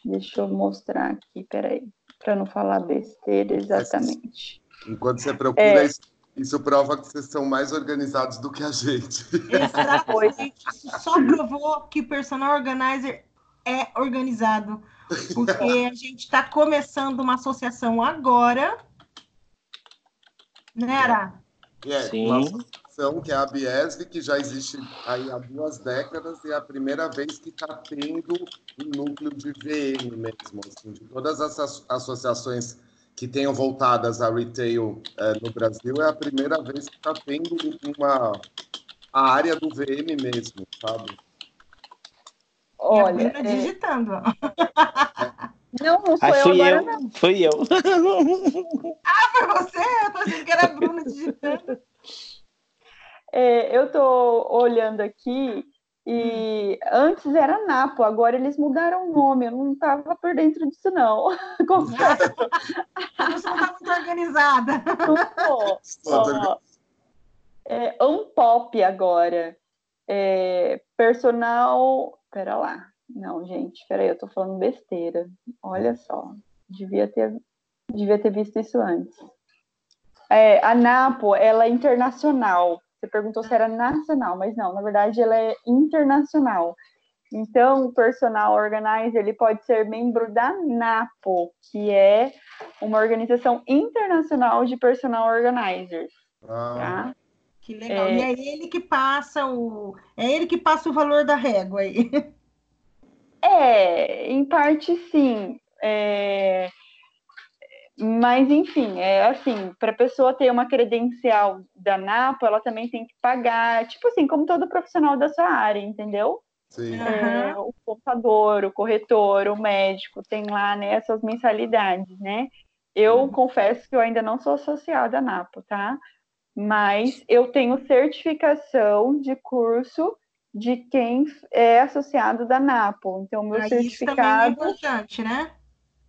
Deixa eu mostrar aqui, peraí, para não falar besteira exatamente. Enquanto você procura, é... isso, isso, prova que vocês são mais organizados do que a gente. Exatamente. Isso só provou que o personal organizer é organizado. Porque a gente está começando uma associação agora. Né, Ara? É, Sim. uma associação que é a Biesv, que já existe aí há duas décadas, e é a primeira vez que está tendo um núcleo de VM mesmo, assim, de todas as associações que tenham voltadas a retail é, no Brasil, é a primeira vez que está tendo uma a área do VM mesmo, sabe? Olha, é... digitando. Não, não foi eu agora, eu. não. Fui eu. ah, foi você? Eu tô achando que era a Bruna digitando. É, eu tô olhando aqui e hum. antes era Napo, agora eles mudaram o nome. Eu não estava por dentro disso, não. Confesso. Você não está muito organizada. Não É Unpop agora. É, personal. Pera lá. Não, gente, peraí, eu tô falando besteira. Olha só. Devia ter, devia ter visto isso antes. É, a Napo, ela é internacional. Você perguntou se era nacional, mas não, na verdade ela é internacional. Então, o personal organizer ele pode ser membro da NAPO, que é uma organização internacional de personal organizers. Ah. Tá? Que legal. É... E é ele que passa o é ele que passa o valor da régua aí. É, em parte sim. É... Mas, enfim, é assim, para a pessoa ter uma credencial da NAPO, ela também tem que pagar, tipo assim, como todo profissional da sua área, entendeu? Sim. É, o contador, o corretor, o médico, tem lá né, essas mensalidades, né? Eu uhum. confesso que eu ainda não sou associada à NAPO, tá? Mas eu tenho certificação de curso de quem é associado da NAPO. Então, meu certificado. Isso também é importante, né?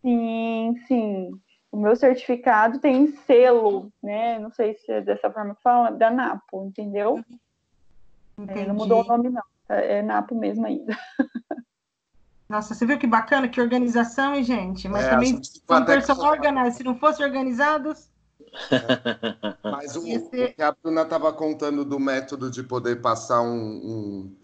Sim, sim. O meu certificado tem selo, né? Não sei se é dessa forma que fala, da NAPO, entendeu? É, não mudou o nome, não, é napo mesmo ainda. Nossa, você viu que bacana, que organização, hein, gente? Mas é, também são personal organizados. Se não fossem organizados. É. Mas o, Esse... o, que a Bruna estava contando do método de poder passar um, um,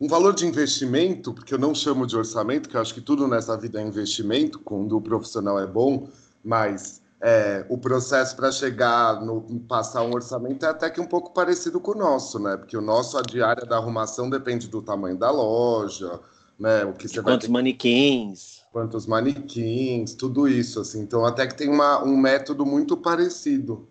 um, valor de investimento, porque eu não chamo de orçamento, que eu acho que tudo nessa vida é investimento, quando o profissional é bom, mas é, o processo para chegar no passar um orçamento é até que um pouco parecido com o nosso, né? Porque o nosso, a diária da arrumação depende do tamanho da loja, né? O que você quantos vai manequins. Quantos manequins, tudo isso, assim. Então, até que tem uma, um método muito parecido.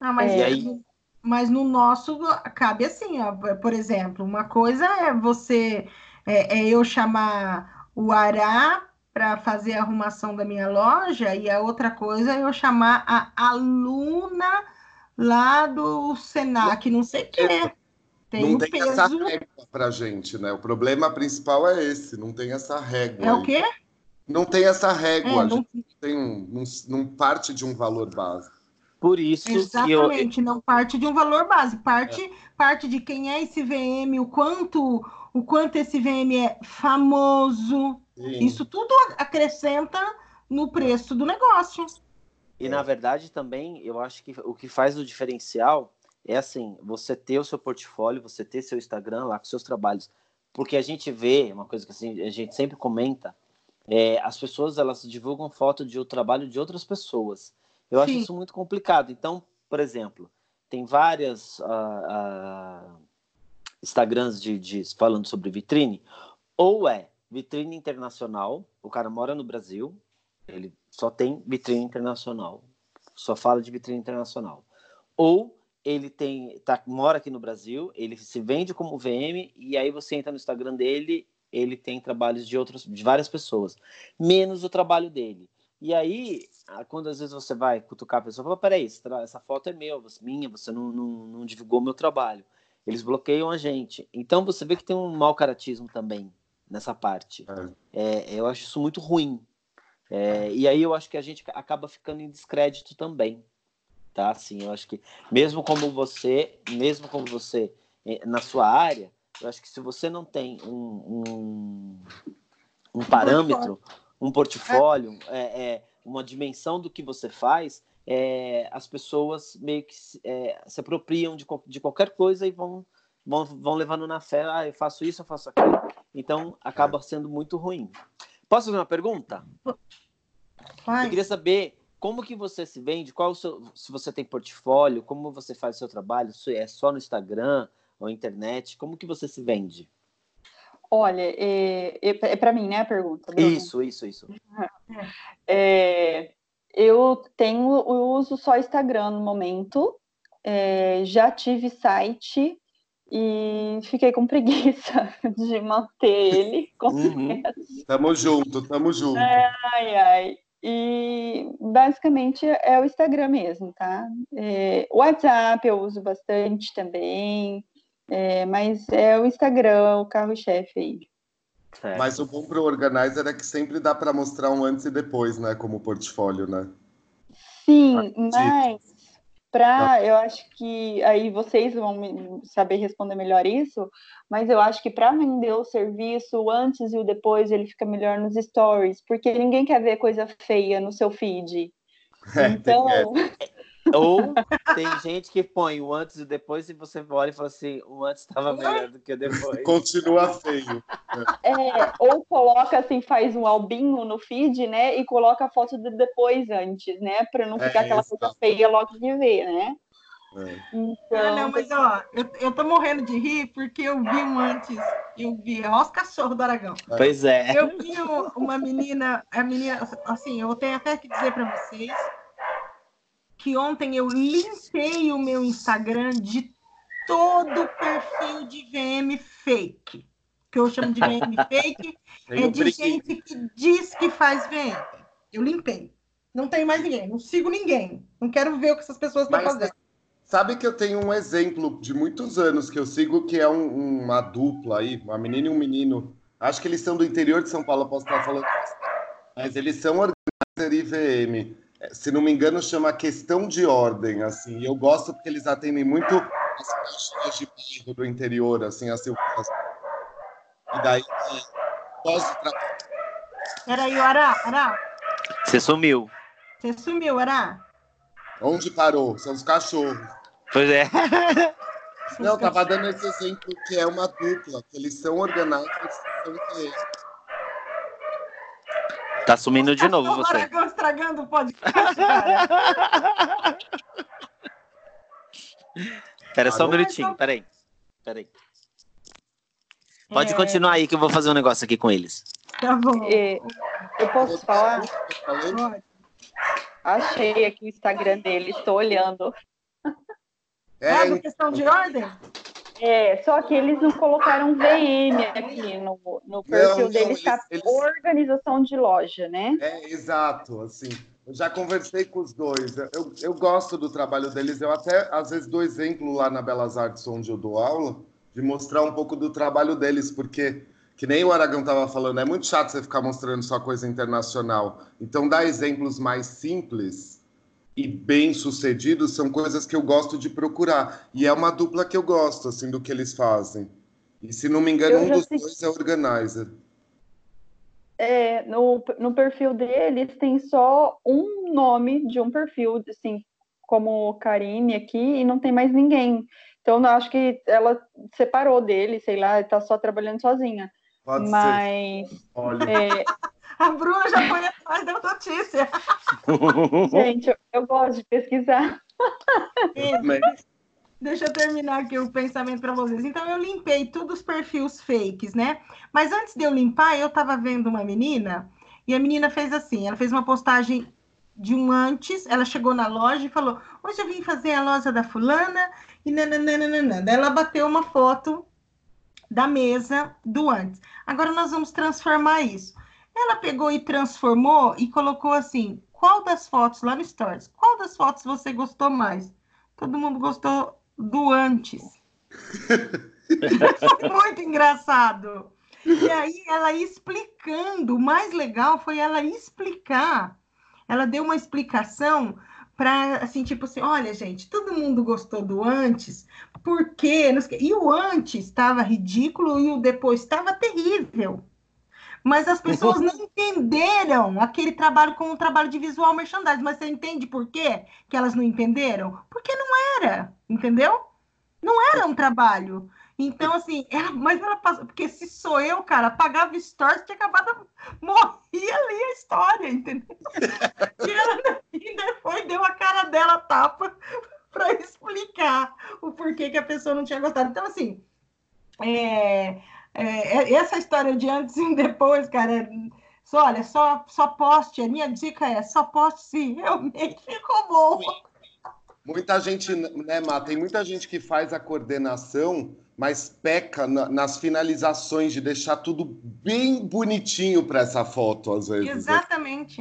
Ah, mas, é. aí... mas no nosso cabe assim, ó, por exemplo, uma coisa é você, é, é eu chamar o Ará para fazer a arrumação da minha loja, e a outra coisa é eu chamar a aluna lá do Senac, não sei o quê. Tem não tem peso... essa régua para gente, né? O problema principal é esse, não tem essa régua. É aí. o quê? Não tem essa régua, é, não... tem, não, não parte de um valor base. Por isso Exatamente, que eu... não parte de um valor base, parte, é. parte de quem é esse VM, o quanto, o quanto esse VM é famoso. Sim. Isso tudo acrescenta no preço do negócio. E na verdade também, eu acho que o que faz o diferencial é assim, você ter o seu portfólio, você ter seu Instagram lá com seus trabalhos, porque a gente vê, uma coisa que assim, a gente sempre comenta, é, as pessoas elas divulgam foto de o trabalho de outras pessoas. Eu Sim. acho isso muito complicado. Então, por exemplo, tem várias uh, uh, Instagrams de, de, falando sobre vitrine, ou é vitrine internacional, o cara mora no Brasil, ele só tem vitrine internacional, só fala de vitrine internacional. Ou ele tem tá, mora aqui no Brasil, ele se vende como VM e aí você entra no Instagram dele, ele tem trabalhos de outras de várias pessoas, menos o trabalho dele. E aí, quando às vezes você vai cutucar a pessoa, fala, peraí, essa foto é meu, minha, você não, não, não divulgou meu trabalho. Eles bloqueiam a gente. Então você vê que tem um mau caratismo também nessa parte. É. É, eu acho isso muito ruim. É, e aí eu acho que a gente acaba ficando em descrédito também tá? Assim, eu acho que mesmo como você, mesmo como você eh, na sua área, eu acho que se você não tem um, um, um parâmetro, um portfólio, é, é, uma dimensão do que você faz, é, as pessoas meio que é, se apropriam de, de qualquer coisa e vão, vão, vão levando na fé, ah, eu faço isso, eu faço aquilo. Então, acaba sendo muito ruim. Posso fazer uma pergunta? Vai. Eu queria saber como que você se vende? Qual seu, se você tem portfólio? Como você faz o seu trabalho? É só no Instagram ou internet? Como que você se vende? Olha, é, é, é para mim, né, a pergunta? Isso, isso, isso. É, eu tenho, eu uso só Instagram no momento. É, já tive site e fiquei com preguiça de manter ele. Uhum. Tamo junto, tamo junto. Ai, ai. E basicamente é o Instagram mesmo, tá? É, o WhatsApp eu uso bastante também, é, mas é o Instagram o carro-chefe aí. Certo. Mas o bom para o organizer é que sempre dá para mostrar um antes e depois, né? Como portfólio, né? Sim, mas para, eu acho que aí vocês vão saber responder melhor isso, mas eu acho que para vender o serviço, o antes e o depois, ele fica melhor nos stories, porque ninguém quer ver coisa feia no seu feed. É, então, ou tem gente que põe o antes e o depois e você olha e fala assim, o antes estava melhor do que o depois. Continua feio. É, ou coloca assim, faz um albinho no feed, né? E coloca a foto do depois antes, né? Para não ficar é, aquela coisa feia logo de ver, né? É. Então... Ah, não, mas ó, eu, eu tô morrendo de rir porque eu vi um antes, eu vi, olha os cachorros do Aragão. Pois é. Eu vi uma menina, a menina, assim, eu tenho até que dizer para vocês, que ontem eu limpei o meu Instagram de todo o perfil de VM fake. Que eu chamo de VM fake é de gente que diz que faz VM. Eu limpei. Não tenho mais ninguém, não sigo ninguém. Não quero ver o que essas pessoas estão fazendo. Sabe que eu tenho um exemplo de muitos anos que eu sigo, que é um, uma dupla aí, uma menina e um menino. Acho que eles são do interior de São Paulo, posso estar falando, mas eles são organizer IVM se não me engano, chama Questão de Ordem, assim. E eu gosto porque eles atendem muito as caixinhas de bairro do interior, assim, assim. E daí, pós-trabalho. Peraí, Ará, Ará. Você sumiu. Você sumiu, Ará. Onde parou? São os cachorros. Pois é. Não, tava dando esse exemplo que é uma dupla, que eles são organizados, são Tá sumindo de novo Agora você. Aragão estragando o podcast, cara. Pera só um minutinho, peraí. Peraí. Pode É. continuar aí que eu vou fazer um negócio aqui com eles. Tá bom. É, eu posso falar? Pode. Achei aqui o Instagram dele, estou olhando. É, É uma questão de ordem? É, só que eles não colocaram VM aqui no, no perfil não, deles, tá eles- organização de loja, né? É, exato, assim. Eu já conversei com os dois. Eu, eu gosto do trabalho deles. Eu até, às vezes, dou exemplo lá na Belas Artes, onde eu dou aula, de mostrar um pouco do trabalho deles, porque, que nem o Aragão estava falando, é muito chato você ficar mostrando só coisa internacional. Então, dar exemplos mais simples e bem-sucedidos são coisas que eu gosto de procurar. E é uma dupla que eu gosto, assim, do que eles fazem. E, se não me engano, um dos sei- dois é organizer. É, no, no perfil deles tem só um nome de um perfil, assim, como Karine aqui, e não tem mais ninguém. Então, eu acho que ela separou dele, sei lá, tá só trabalhando sozinha. Pode ser. Mas, Olha, é, A Bruna já foi atrás da notícia. gente, eu, eu gosto de pesquisar. Deixa eu terminar aqui o pensamento para vocês. Então, eu limpei todos os perfis fakes, né? Mas antes de eu limpar, eu estava vendo uma menina e a menina fez assim: ela fez uma postagem de um antes, ela chegou na loja e falou: Hoje eu vim fazer a loja da fulana e nananana. Daí ela bateu uma foto da mesa do antes. Agora nós vamos transformar isso. Ela pegou e transformou e colocou assim: qual das fotos lá no Stories? Qual das fotos você gostou mais? Todo mundo gostou do antes. Muito engraçado. E aí ela explicando, o mais legal foi ela explicar. Ela deu uma explicação para assim, tipo assim, olha, gente, todo mundo gostou do antes, por quê? Não sei o quê. E o antes estava ridículo e o depois estava terrível. Mas as pessoas não entenderam aquele trabalho como um trabalho de visual merchandising. Mas você entende por quê que elas não entenderam? Porque não era, entendeu? Não era um trabalho. Então, assim, ela- mas ela passou. Porque se sou eu, cara, apagava stories, tinha acabado. Morria ali a história, entendeu? E ela ainda foi, deu a cara dela tapa para explicar o porquê que a pessoa não tinha gostado. Então, assim, é, é, essa história de antes e depois, cara, é, só, olha, só, só poste. A minha dica é só poste se realmente ficou bom. Muita gente, né, Má? Tem muita gente que faz a coordenação, mas peca na- nas finalizações de deixar tudo bem bonitinho para essa foto, às vezes. né? Exatamente.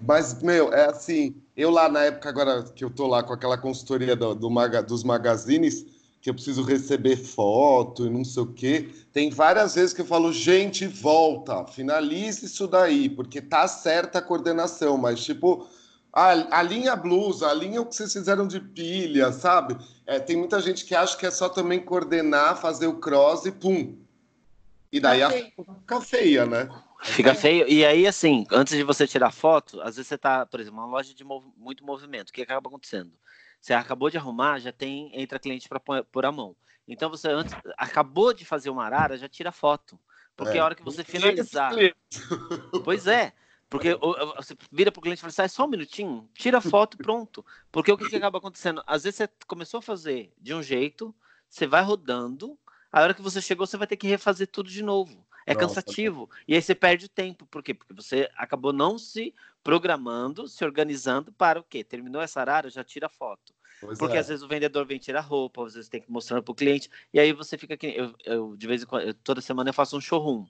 Mas, meu, é assim, eu lá na época, agora que eu tô lá com aquela consultoria do, do maga- dos magazines, que eu preciso receber foto e não sei o quê, tem várias vezes que eu falo, gente, volta, finalize isso daí, porque tá certa a coordenação, mas tipo, a- a blusa, alinha o que vocês fizeram de pilha, sabe? É, tem muita gente que acha que é só também coordenar, fazer o cross e pum. E daí a foto fica feia, né? Fica feio. E aí, assim, antes de você tirar foto, às vezes você tá, por exemplo, uma loja de mov- muito movimento. O que acaba acontecendo? Você acabou de arrumar, já tem entra cliente para pôr a mão. Então você antes acabou de fazer uma arara, já tira foto. Porque É. a hora que você finalizar. Pois é. Porque o- o- você vira pro cliente e fala assim, "Ah, só um minutinho, tira a foto, pronto. Porque o que, que acaba acontecendo? Às vezes você começou a fazer de um jeito, você vai rodando, a hora que você chegou, você vai ter que refazer tudo de novo. É Nossa, cansativo. E aí você perde tempo. Por quê? Porque você acabou não se programando, se organizando para o quê? Terminou essa arara, já tira foto. Pois Porque é. às vezes o vendedor vem tirar roupa, às vezes tem que mostrar para o cliente, e aí você fica aqui. Eu, eu, de vez em quando, eu- toda semana eu faço um showroom.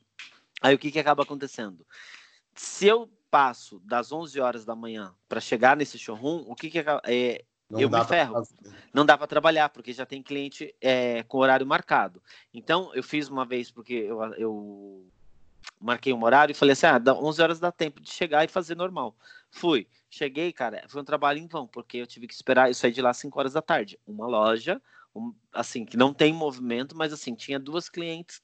Aí o que, que acaba acontecendo? Se eu passo das 11 horas da manhã para chegar nesse showroom, o que, que é, Não eu me ferro. não dá para trabalhar, porque já tem cliente é, com horário marcado. Então, eu fiz uma vez, porque eu, eu marquei um horário e falei assim: ah, dá 11 horas dá tempo de chegar e fazer normal. Fui. Cheguei, cara, foi um trabalho em vão, porque eu tive que esperar, eu saí de lá às 5 horas da tarde. Uma loja um, assim, que não tem movimento, mas assim, tinha duas clientes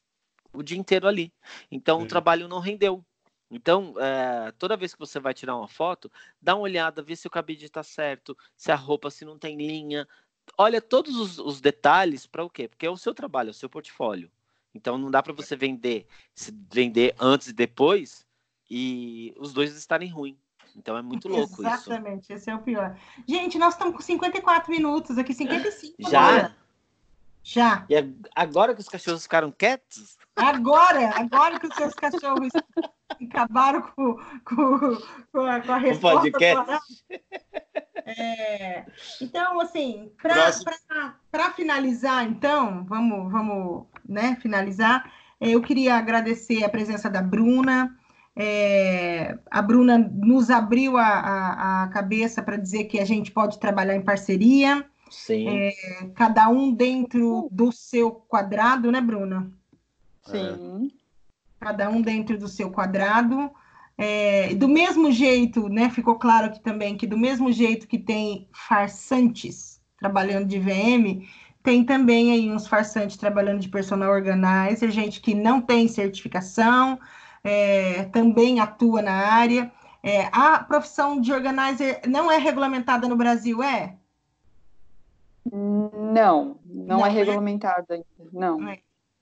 o dia inteiro ali. Então Sim. o trabalho não rendeu. Então, é, toda vez que você vai tirar uma foto, dá uma olhada, vê se o cabide está certo, se a roupa se não tem linha. Olha todos os, os detalhes para o quê? Porque é o seu trabalho, é o seu portfólio. Então não dá para você vender, se vender antes e depois e os dois estarem ruins. Então é muito louco Exatamente, isso. Exatamente, esse é o pior. Gente, nós estamos com 54 minutos aqui, 55 Já? Agora. Já. E agora que os cachorros ficaram quietos? Agora, agora que os seus cachorros acabaram com, com, com, a, com a resposta. O podcast. É, então, assim, para finalizar, então, vamos, vamos né, finalizar. Eu queria agradecer a presença da Bruna. É, a Bruna nos abriu a, a, a cabeça para dizer que a gente pode trabalhar em parceria. Sim. É, cada um dentro do seu quadrado, né, Bruna? Sim. Cada um dentro do seu quadrado. É, do mesmo jeito, né? Ficou claro aqui também que do mesmo jeito que tem farsantes trabalhando de VM, tem também aí uns farsantes trabalhando de personal organizer, gente que não tem certificação, é, também atua na área. É, a profissão de organizer não é regulamentada no Brasil, é? Não, não, não é, é regulamentada ainda, não.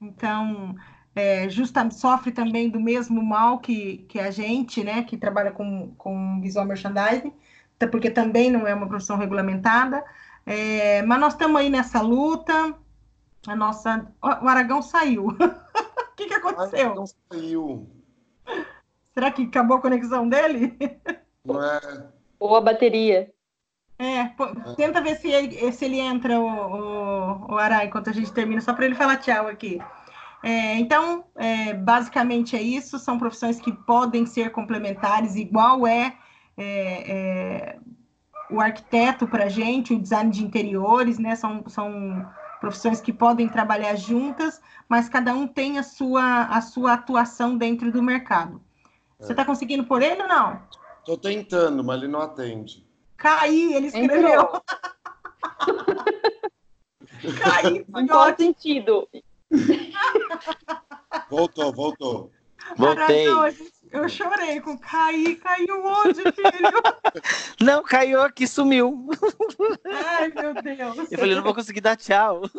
Então, é, justa, sofre também do mesmo mal que, que a gente, né, que trabalha com, com visual merchandising, porque também não é uma profissão regulamentada. É, mas nós estamos aí nessa luta. A nossa. O Aragão saiu. o que, que aconteceu? O Aragão saiu. Será que acabou a conexão dele? Não é. Ou a bateria. É, pô, tenta ver se ele, se ele entra, o, o, o Ará, enquanto a gente termina, só para ele falar tchau aqui. É, então, é, basicamente é isso, são profissões que podem ser complementares, igual é, é, é o arquiteto para a gente, o design de interiores, né? São, são profissões que podem trabalhar juntas, mas cada um tem a sua, a sua atuação dentro do mercado. Você está conseguindo por ele ou não? Estou tentando, mas ele não atende. Caí, ele escreveu. Caí, foi Em sentido? Voltou, voltou. Voltei. eu chorei com cair, caiu onde, filho? Não, caiu aqui, sumiu. Ai, meu Deus. Eu falei, não vou conseguir dar tchau.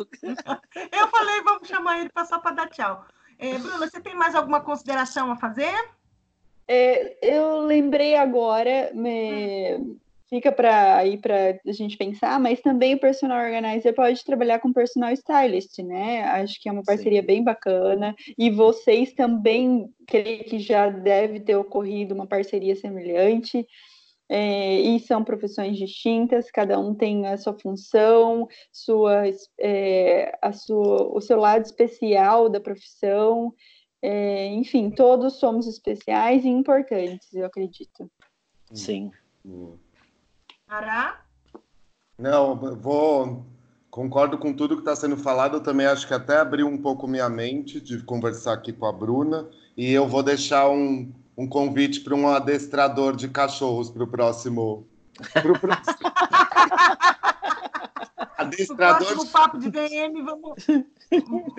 Eu falei, vamos chamar ele só para dar tchau. É, Bruna, você tem mais alguma consideração a fazer? É, eu lembrei agora, me, fica para aí para a gente pensar, mas também o personal organizer pode trabalhar com personal stylist, né? Acho que é uma parceria Sim. bem bacana. E vocês também, creio que já deve ter ocorrido uma parceria semelhante. É, e são profissões distintas, cada um tem a sua função, sua, é, a sua, o seu lado especial da profissão. É, enfim, todos somos especiais e importantes, eu acredito. Sim. Hum. Ará? Não, vou. Concordo com tudo que está sendo falado. Eu também acho que até abriu um pouco minha mente de conversar aqui com a Bruna. E eu vou deixar um, um convite para um adestrador de cachorros para o próximo. Pro próximo... adestrador. No próximo papo de VM, vamos,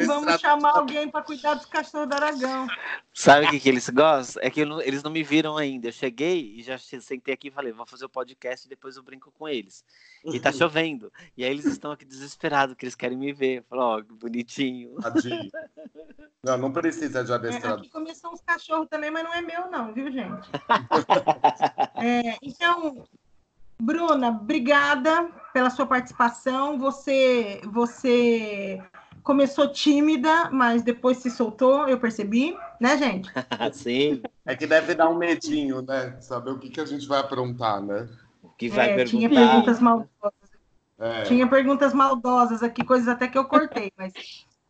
vamos chamar alguém para cuidar dos cachorros do Aragão. Sabe o que, que eles gostam? É que eles não me viram ainda. Eu cheguei e já sentei aqui e falei, vou fazer o podcast e depois eu brinco com eles. E tá chovendo. E aí eles estão aqui desesperados, que eles querem me ver. Eu falo, ó, oh, bonitinho. Tadinho. Não, não precisa de adestrador. É, aqui começou uns cachorros também, mas não é meu não, viu, gente? é, então, Bruna, obrigada pela sua participação. Você, você começou tímida, mas depois se soltou, eu percebi, né, gente? Sim. É que deve dar um medinho, né? Saber o que, que a gente vai aprontar, né? O que vai é, perguntar. Tinha perguntas maldosas. É. Tinha perguntas maldosas aqui, coisas até que eu cortei, mas,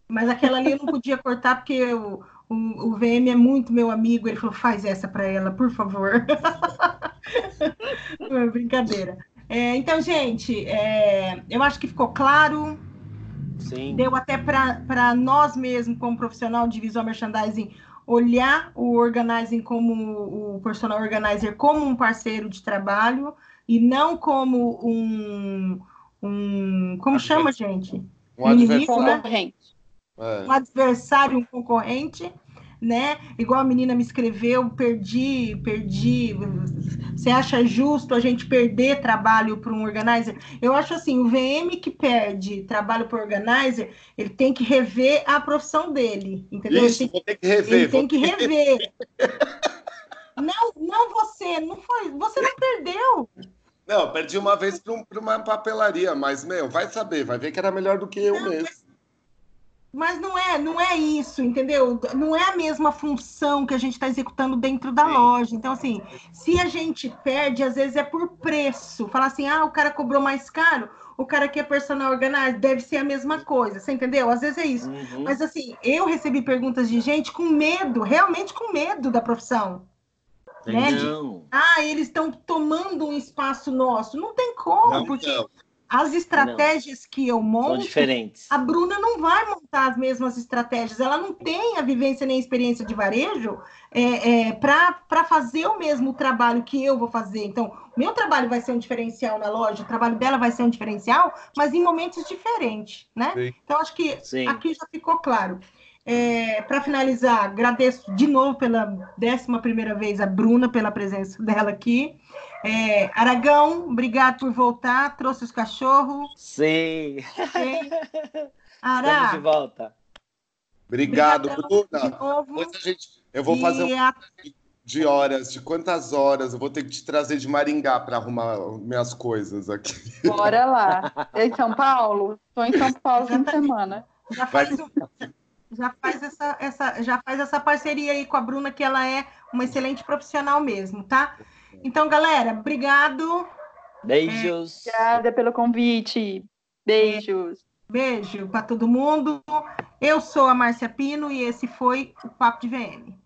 mas aquela ali eu não podia cortar porque o, o, o VM é muito meu amigo. Ele falou: faz essa para ela, por favor. Brincadeira. É, então, gente, é, eu acho que ficou claro. Sim. Deu até para nós mesmos, como profissional de visual merchandising, olhar o organizing como o personal organizer como um parceiro de trabalho e não como um, um como chama, gente? um adversário. É. Um adversário, um concorrente né? Igual a menina me escreveu, perdi, perdi. Você acha justo a gente perder trabalho para um organizer? Eu acho assim, o VM que perde trabalho para organizer, ele tem que rever a profissão dele, entendeu? Isso, ele tem, que rever. Ele tem que rever. não, não você, não foi, você não perdeu. Não, perdi uma vez para uma papelaria, mas, meu, vai saber, vai ver que era melhor do que eu não, mesmo. Mas não é, não é isso, entendeu? Não é a mesma função que a gente está executando dentro da Sim. loja. Então, assim, se a gente perde, às vezes é por preço. Falar assim, ah, o cara cobrou mais caro, o cara que é personal organizado deve ser a mesma coisa. Você entendeu? Às vezes é isso. Uhum. Mas assim, eu recebi perguntas de gente com medo, realmente com medo da profissão. Né? De, ah, eles estão tomando um espaço nosso. Não tem como, não, porque não. As estratégias não. que eu monto, São diferentes. a Bruna não vai montar as mesmas estratégias. Ela não tem a vivência nem a experiência de varejo é, é, para fazer o mesmo trabalho que eu vou fazer. Então, meu trabalho vai ser um diferencial na loja, o trabalho dela vai ser um diferencial, mas em momentos diferentes, né? Sim. Então, acho que Sim. aqui já ficou claro. É, para finalizar, agradeço de novo pela décima primeira vez a Bruna pela presença dela aqui. É, Aragão, obrigado por voltar. Trouxe os cachorros. Sim. Sim. Ará. Estamos de volta. Obrigado, Bruna. Depois a gente, eu vou e fazer um a... de horas, de quantas horas eu vou ter que te trazer de Maringá para arrumar minhas coisas aqui. Bora lá. Em São Paulo? Estou em São Paulo fim de semana. Já faz, já faz essa, essa, já faz essa parceria aí com a Bruna, que ela é uma excelente profissional mesmo, tá? Então, galera, obrigado. Beijos. É, obrigada pelo convite. Beijos. Beijo para todo mundo. Eu sou a Márcia Pino e esse foi o Papo de VM.